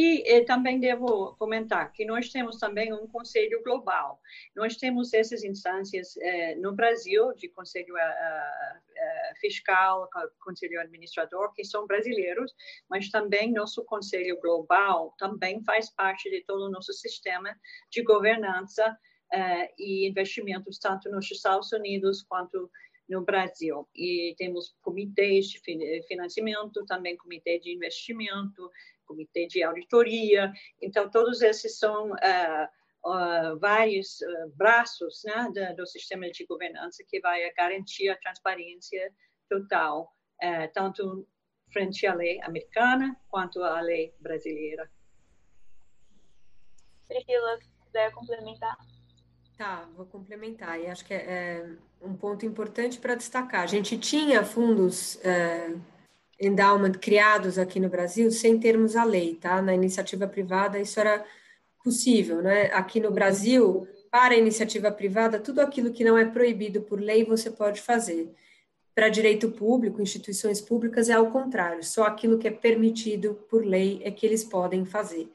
E, e, também devo comentar que nós temos também um conselho global. Nós temos essas instâncias eh, no Brasil, de conselho uh, fiscal, conselho administrador, que são brasileiros, mas também nosso conselho global também faz parte de todo o nosso sistema de governança uh, e investimentos, tanto nos Estados Unidos quanto no Brasil. E temos comitês de financiamento, também comitê de investimento, comitê de auditoria. Então, todos esses são uh, uh, vários uh, braços né, do, do, sistema de governança que vai garantir a transparência total, tanto frente à lei americana quanto à lei brasileira. Priscila, se quiser complementar. Tá, vou complementar. E acho que é, é um ponto importante para destacar. A gente tinha fundos é, endowment criados aqui no Brasil sem termos a lei, tá? Na iniciativa privada isso era possível, né? Aqui no Brasil, para a iniciativa privada, tudo aquilo que não é proibido por lei você pode fazer. Para direito público, instituições públicas é ao contrário, só aquilo que é permitido por lei é que eles podem fazer.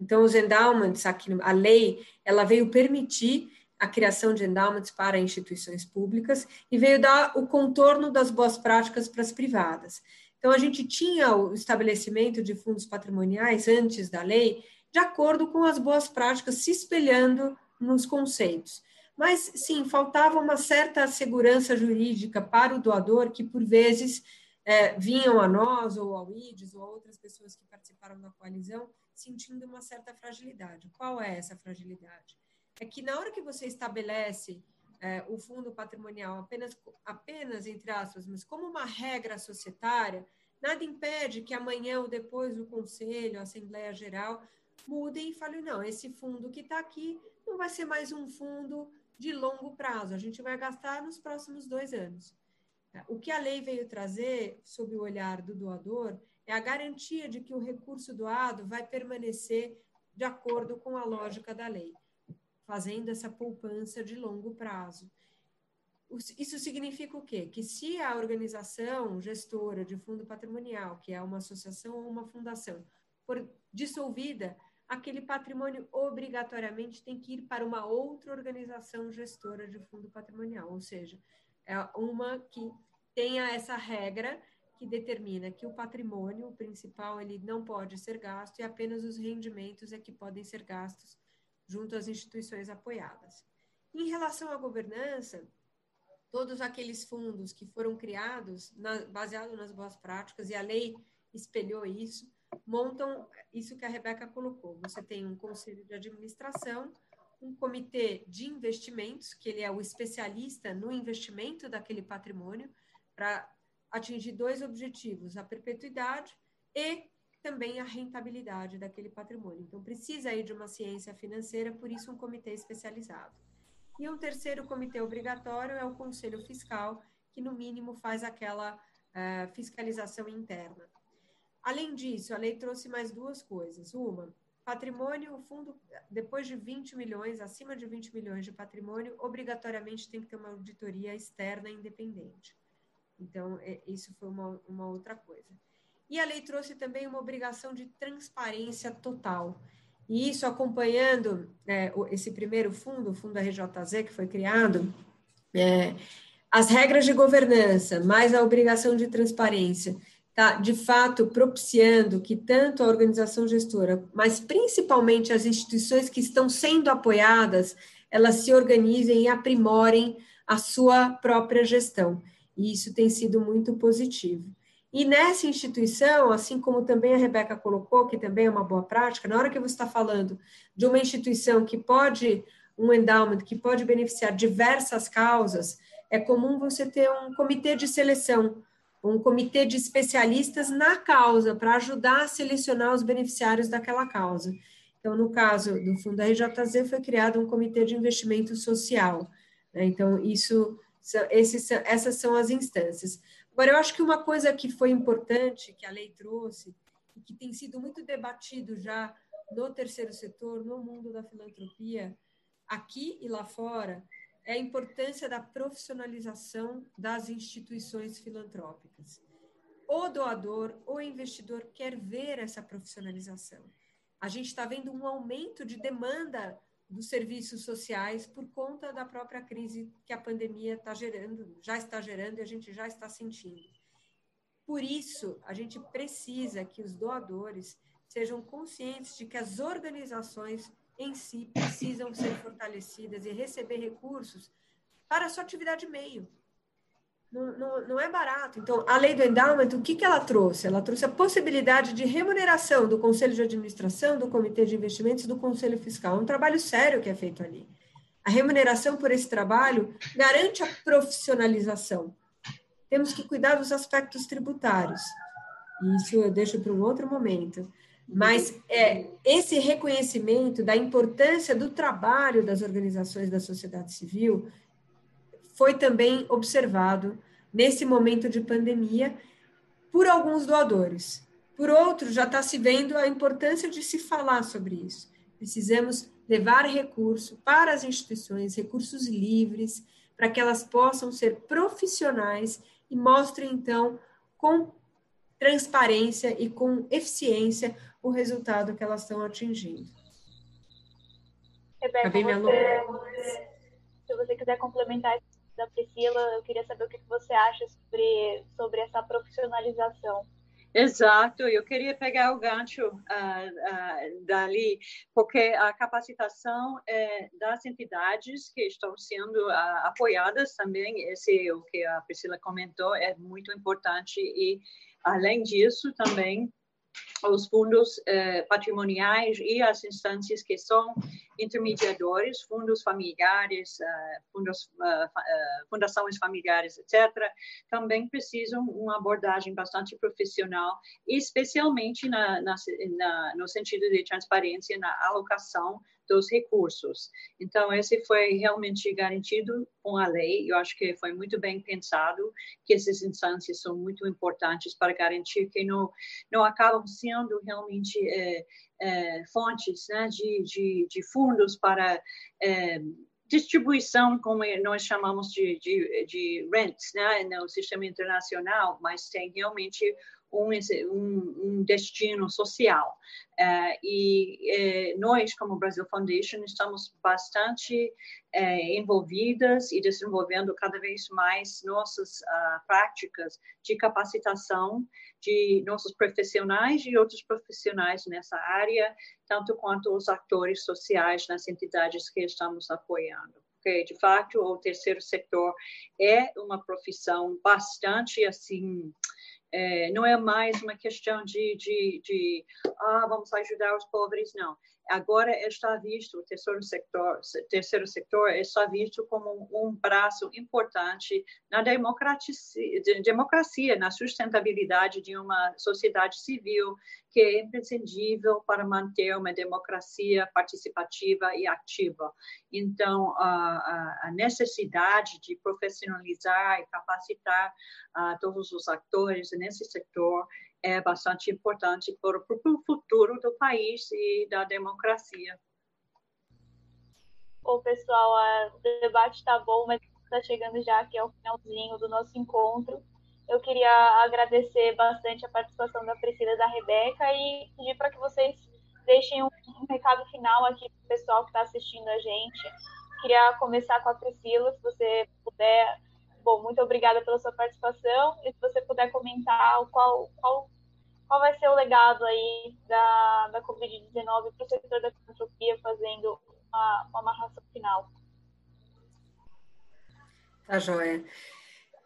Então, os endowments, aqui, a lei, ela veio permitir a criação de endowments para instituições públicas e veio dar o contorno das boas práticas para as privadas. Então, a gente tinha o estabelecimento de fundos patrimoniais antes da lei, de acordo com as boas práticas, se espelhando nos conceitos. Mas, sim, faltava uma certa segurança jurídica para o doador, que por vezes é, vinham a nós, ou ao IDES, ou a outras pessoas que participaram da coalizão, sentindo uma certa fragilidade. Qual é essa fragilidade? É que na hora que você estabelece é, o fundo patrimonial apenas, apenas, entre aspas, mas como uma regra societária, nada impede que amanhã ou depois o Conselho, a Assembleia Geral, mudem e falem, não, esse fundo que está aqui não vai ser mais um fundo de longo prazo, a gente vai gastar nos próximos dois anos. O que a lei veio trazer, sob o olhar do doador, é a garantia de que o recurso doado vai permanecer de acordo com a lógica da lei fazendo essa poupança de longo prazo. Isso significa o quê? Que se a organização gestora de fundo patrimonial, que é uma associação ou uma fundação, for dissolvida, aquele patrimônio obrigatoriamente tem que ir para uma outra organização gestora de fundo patrimonial, ou seja, é uma que tenha essa regra que determina que o patrimônio principal ele não pode ser gasto e apenas os rendimentos é que podem ser gastos junto às instituições apoiadas. Em relação à governança, todos aqueles fundos que foram criados na, baseado nas boas práticas, e a lei espelhou isso, montam isso que a Rebeca colocou. Você tem um conselho de administração, um comitê de investimentos, que ele é o especialista no investimento daquele patrimônio, para atingir dois objetivos: a perpetuidade e também a rentabilidade daquele patrimônio. Então, precisa aí de uma ciência financeira, por isso um comitê especializado. E um terceiro comitê obrigatório é o Conselho Fiscal, que no mínimo faz aquela uh, fiscalização interna. Além disso, a lei trouxe mais duas coisas. Uma, patrimônio, o fundo, depois de 20 milhões, acima de 20 milhões de patrimônio, obrigatoriamente tem que ter uma auditoria externa independente. Então, é, isso foi uma, uma outra coisa. E a lei trouxe também uma obrigação de transparência total. E isso acompanhando é, esse primeiro fundo, o Fundo RJZ, que foi criado, é, as regras de governança, mais a obrigação de transparência, está de fato propiciando que tanto a organização gestora, mas principalmente as instituições que estão sendo apoiadas, elas se organizem e aprimorem a sua própria gestão. E isso tem sido muito positivo. E nessa instituição, assim como também a Rebeca colocou, que também é uma boa prática, na hora que você está falando de uma instituição que pode, um endowment, que pode beneficiar diversas causas, é comum você ter um comitê de seleção, um comitê de especialistas na causa, para ajudar a selecionar os beneficiários daquela causa. Então, no caso do Fundo RJZ, foi criado um comitê de investimento social. Né? Então, isso, esses, essas são as instâncias. Agora, eu acho que uma coisa que foi importante que a lei trouxe e que tem sido muito debatido já no terceiro setor, no mundo da filantropia, aqui e lá fora, é a importância da profissionalização das instituições filantrópicas. O doador, o investidor quer ver essa profissionalização. A gente está vendo um aumento de demanda dos serviços sociais por conta da própria crise que a pandemia está gerando, já está gerando e a gente já está sentindo. Por isso, a gente precisa que os doadores sejam conscientes de que as organizações em si precisam ser fortalecidas e receber recursos para a sua atividade meio, não, não, é barato. Então, a lei do endowment, o que, que ela trouxe? Ela trouxe a possibilidade de remuneração do Conselho de Administração, do Comitê de Investimentos do Conselho Fiscal. É um trabalho sério que é feito ali. A remuneração por esse trabalho garante a profissionalização. Temos que cuidar dos aspectos tributários. Isso eu deixo para um outro momento. Mas é, esse reconhecimento da importância do trabalho das organizações da sociedade civil foi também observado nesse momento de pandemia por alguns doadores. Por outros, já está se vendo a importância de se falar sobre isso. Precisamos levar recurso para as instituições, recursos livres, para que elas possam ser profissionais e mostrem, então, com transparência e com eficiência o resultado que elas estão atingindo. Rebeca, você, se você quiser complementar da Priscila, eu queria saber o que você acha sobre, sobre essa profissionalização. Exato, eu queria pegar o gancho uh, uh, dali, porque a capacitação é, das entidades que estão sendo uh, apoiadas também, esse é o que a Priscila comentou, é muito importante e, além disso, também os fundos eh, patrimoniais e as instâncias que são intermediadores, fundos familiares, uh, fundos, uh, uh, fundações familiares, etc., também precisam uma abordagem bastante profissional, especialmente na, na, na, no sentido de transparência na alocação dos recursos. Então, esse foi realmente garantido com a lei. Eu acho que foi muito bem pensado, que essas instâncias são muito importantes para garantir que não, não acabam sendo realmente é, é, fontes né, de, de, de, fundos para é, distribuição, como nós chamamos de, de, de rents, né, no sistema internacional, mas tem realmente um, um, destino social. Uh, e uh, nós, como Brasil Foundation, estamos bastante uh, envolvidas e desenvolvendo cada vez mais nossas ah, práticas de capacitação de nossos profissionais e outros profissionais nessa área, tanto quanto os atores sociais nas entidades que estamos apoiando porque de fato o terceiro setor é uma profissão bastante assim é, não é mais uma questão de, de, de, ah, vamos ajudar os pobres, não. Agora está visto, o terceiro setor, terceiro setor está visto como um braço importante na democracia, na sustentabilidade de uma sociedade civil que é imprescindível para manter uma democracia participativa e ativa. Então, a, a necessidade de profissionalizar e capacitar todos os atores nesse setor é bastante importante para, o futuro do país e da democracia. Ô, pessoal, o debate está bom, mas está chegando já aqui ao finalzinho do nosso encontro. Eu queria agradecer bastante a participação da Priscila e da Rebeca e pedir para que vocês deixem um, um recado final aqui para o pessoal que está assistindo a gente. Queria começar com a Priscila, se você puder Bom, muito obrigada pela sua participação e se você puder comentar qual, qual, qual vai ser o legado aí da, da Covid-19 para o setor da filantropia, fazendo uma, uma amarração final. Tá, joia.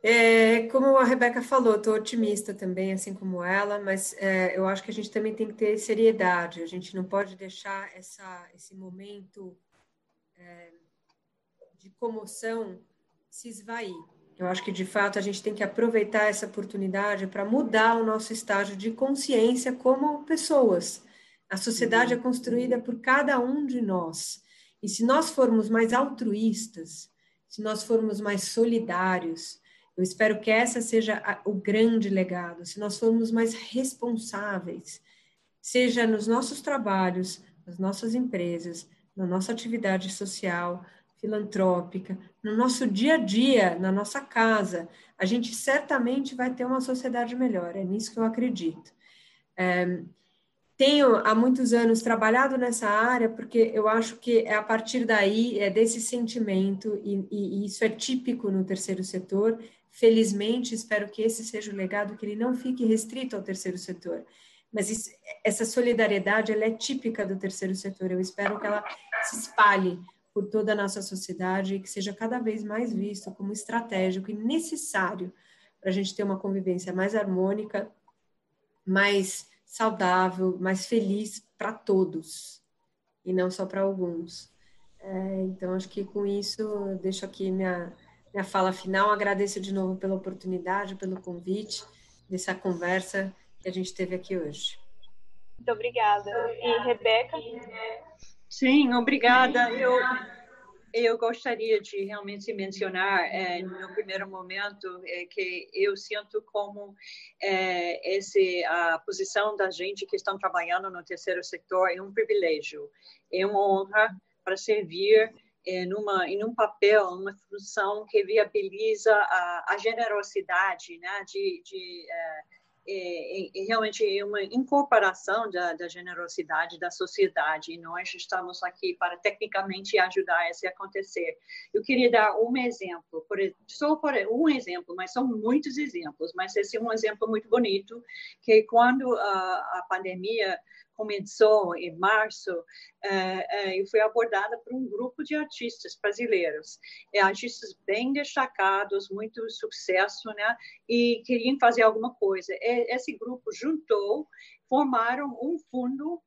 É, como a Rebeca falou, estou otimista também, assim como ela, mas é, eu acho que a gente também tem que ter seriedade, a gente não pode deixar essa, esse momento é, de comoção se esvair. Eu acho que, de fato, a gente tem que aproveitar essa oportunidade para mudar o nosso estágio de consciência como pessoas. A sociedade é construída por cada um de nós. E se nós formos mais altruístas, se nós formos mais solidários, eu espero que essa seja a, o grande legado. Se nós formos mais responsáveis, seja nos nossos trabalhos, nas nossas empresas, na nossa atividade social, filantrópica, no nosso dia a dia, na nossa casa, a gente certamente vai ter uma sociedade melhor. É nisso que eu acredito. É, tenho há muitos anos trabalhado nessa área porque eu acho que é a partir daí, é desse sentimento, e, e, e isso é típico no terceiro setor. Felizmente, espero que esse seja o legado, que ele não fique restrito ao terceiro setor. Mas isso, essa solidariedade, ela é típica do terceiro setor. Eu espero que ela se espalhe por toda a nossa sociedade e que seja cada vez mais visto como estratégico e necessário para a gente ter uma convivência mais harmônica, mais saudável, mais feliz para todos e não só para alguns. É, então, acho que com isso eu deixo aqui minha, minha fala final. Agradeço de novo pela oportunidade, pelo convite, dessa conversa que a gente teve aqui hoje. Muito obrigada. E Rebeca? Sim, obrigada. Eu, eu gostaria de realmente mencionar, é, no primeiro momento, é, que eu sinto como é, esse, a posição da gente que estão trabalhando no terceiro setor é um privilégio, é uma honra para servir é, numa, em um papel, uma função que viabiliza a, a generosidade né, de, de é, é, é, realmente é uma incorporação da, da, generosidade da sociedade e nós estamos aqui para tecnicamente ajudar isso a acontecer. Eu queria dar um exemplo, por, só por um exemplo, mas são muitos exemplos, mas esse é um exemplo muito bonito, que quando a, a pandemia começou em março, uh, uh, eu fui abordada por um grupo de artistas brasileiros, é, artistas bem destacados, muito sucesso, né? E queriam fazer alguma coisa. Esse grupo juntou, formaram um fundo,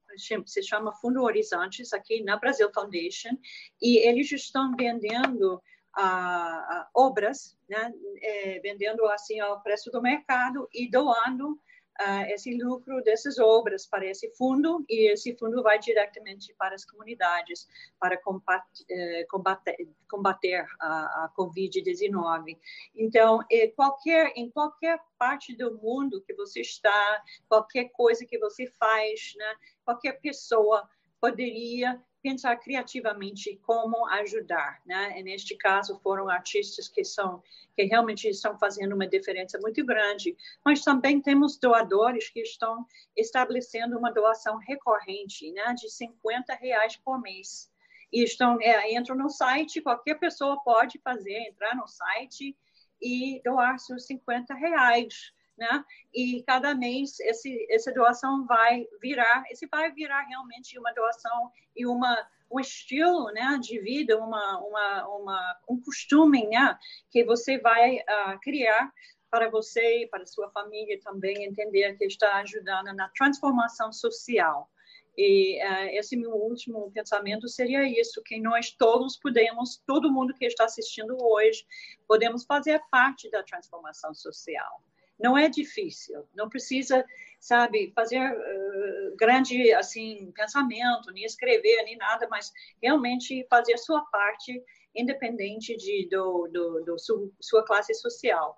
se chama Fundo Horizontes, aqui na Brasil Foundation, e eles estão vendendo Uh, uh, obras, né, é, vendendo assim ao preço do mercado e doando uh, esse lucro dessas obras para esse fundo e esse fundo vai diretamente para as comunidades para combater, uh, combater, combater a, a Covid-19. Então, é, qualquer, em qualquer parte do mundo que você está, qualquer coisa que você faz, né, qualquer pessoa poderia pensar criativamente como ajudar, né? E neste caso foram artistas que são que realmente estão fazendo uma diferença muito grande, mas também temos doadores que estão estabelecendo uma doação recorrente, né, de 50 reais por mês. E estão é, entram no site, qualquer pessoa pode fazer, entrar no site e doar seus 50 reais né? E cada mês esse, essa doação vai virar, esse vai virar realmente uma doação e uma um estilo, né, de vida, uma, uma, uma um costume, né, que você vai uh, criar para você e para sua família também entender que está ajudando na transformação social. E uh, esse meu último pensamento seria isso, que nós todos podemos, todo mundo que está assistindo hoje, podemos fazer parte da transformação social. Não é difícil, não precisa, sabe, fazer uh, grande, assim, pensamento, nem escrever, nem nada, mas realmente fazer a sua parte independente de do, do, do su, sua classe social.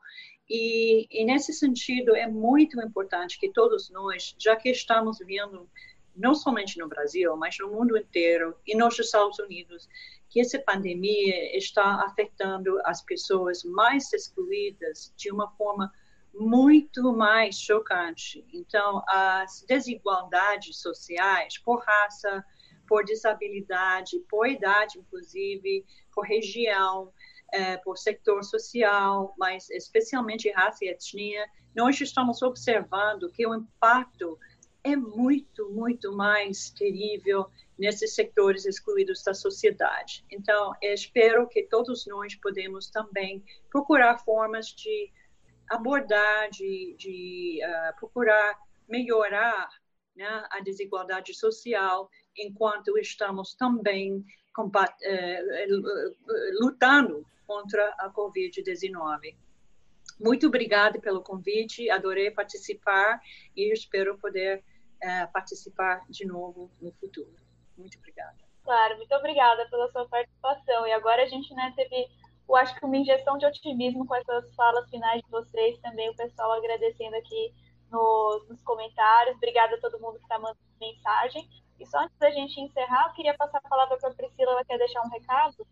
E, e, nesse sentido, é muito importante que todos nós, já que estamos vendo, não somente no Brasil, mas no mundo inteiro e nos Estados Unidos, que essa pandemia está afetando as pessoas mais excluídas de uma forma muito mais chocante. Então, as desigualdades sociais por raça, por disabilidade, por idade, inclusive, por região, eh, por sector social, mas especialmente raça e etnia, nós estamos observando que o impacto é muito, muito mais terrível nesses setores excluídos da sociedade. Então, espero que todos nós podemos também procurar formas de abordar, de, de uh, procurar melhorar né, a desigualdade social, enquanto estamos também combat, uh, lutando contra a Covid-19. Muito obrigada pelo convite, adorei participar e espero poder uh, participar de novo no futuro. Muito obrigada. Claro, muito obrigada pela sua participação. E agora a gente né, teve eu acho que uma injeção de otimismo com essas falas finais de vocês, também o pessoal agradecendo aqui nos, nos comentários. Obrigada a todo mundo que está mandando mensagem. E só antes da gente encerrar, eu queria passar a palavra para a Priscila, ela quer deixar um recado?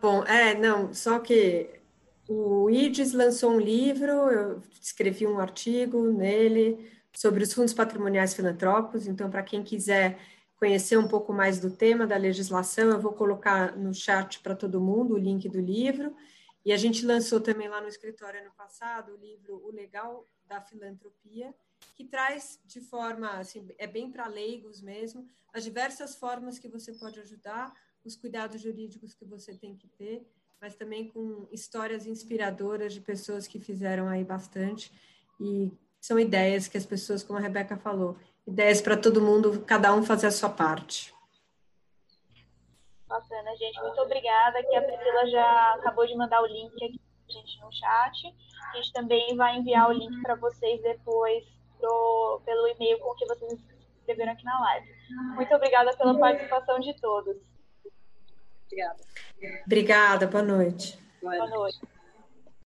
Bom, é, não, só que o IDES lançou um livro, eu escrevi um artigo nele sobre os fundos patrimoniais filantrópicos, então, para quem quiser conhecer um pouco mais do tema da legislação, eu vou colocar no chat para todo mundo o link do livro. E a gente lançou também lá no escritório ano passado o livro O Legal da Filantropia, que traz de forma, assim, é bem para leigos mesmo, as diversas formas que você pode ajudar, os cuidados jurídicos que você tem que ter, mas também com histórias inspiradoras de pessoas que fizeram aí bastante. E são ideias que as pessoas, como a Rebeca falou, ideias para todo mundo, cada um fazer a sua parte. Bacana, gente. Muito obrigada. Aqui a Priscila já acabou de mandar o link aqui pra gente no chat. A gente também vai enviar o link para vocês depois pro, pelo e-mail com que vocês escreveram aqui na live. Muito obrigada pela participação de todos. Obrigada. Obrigada, boa noite. Boa noite.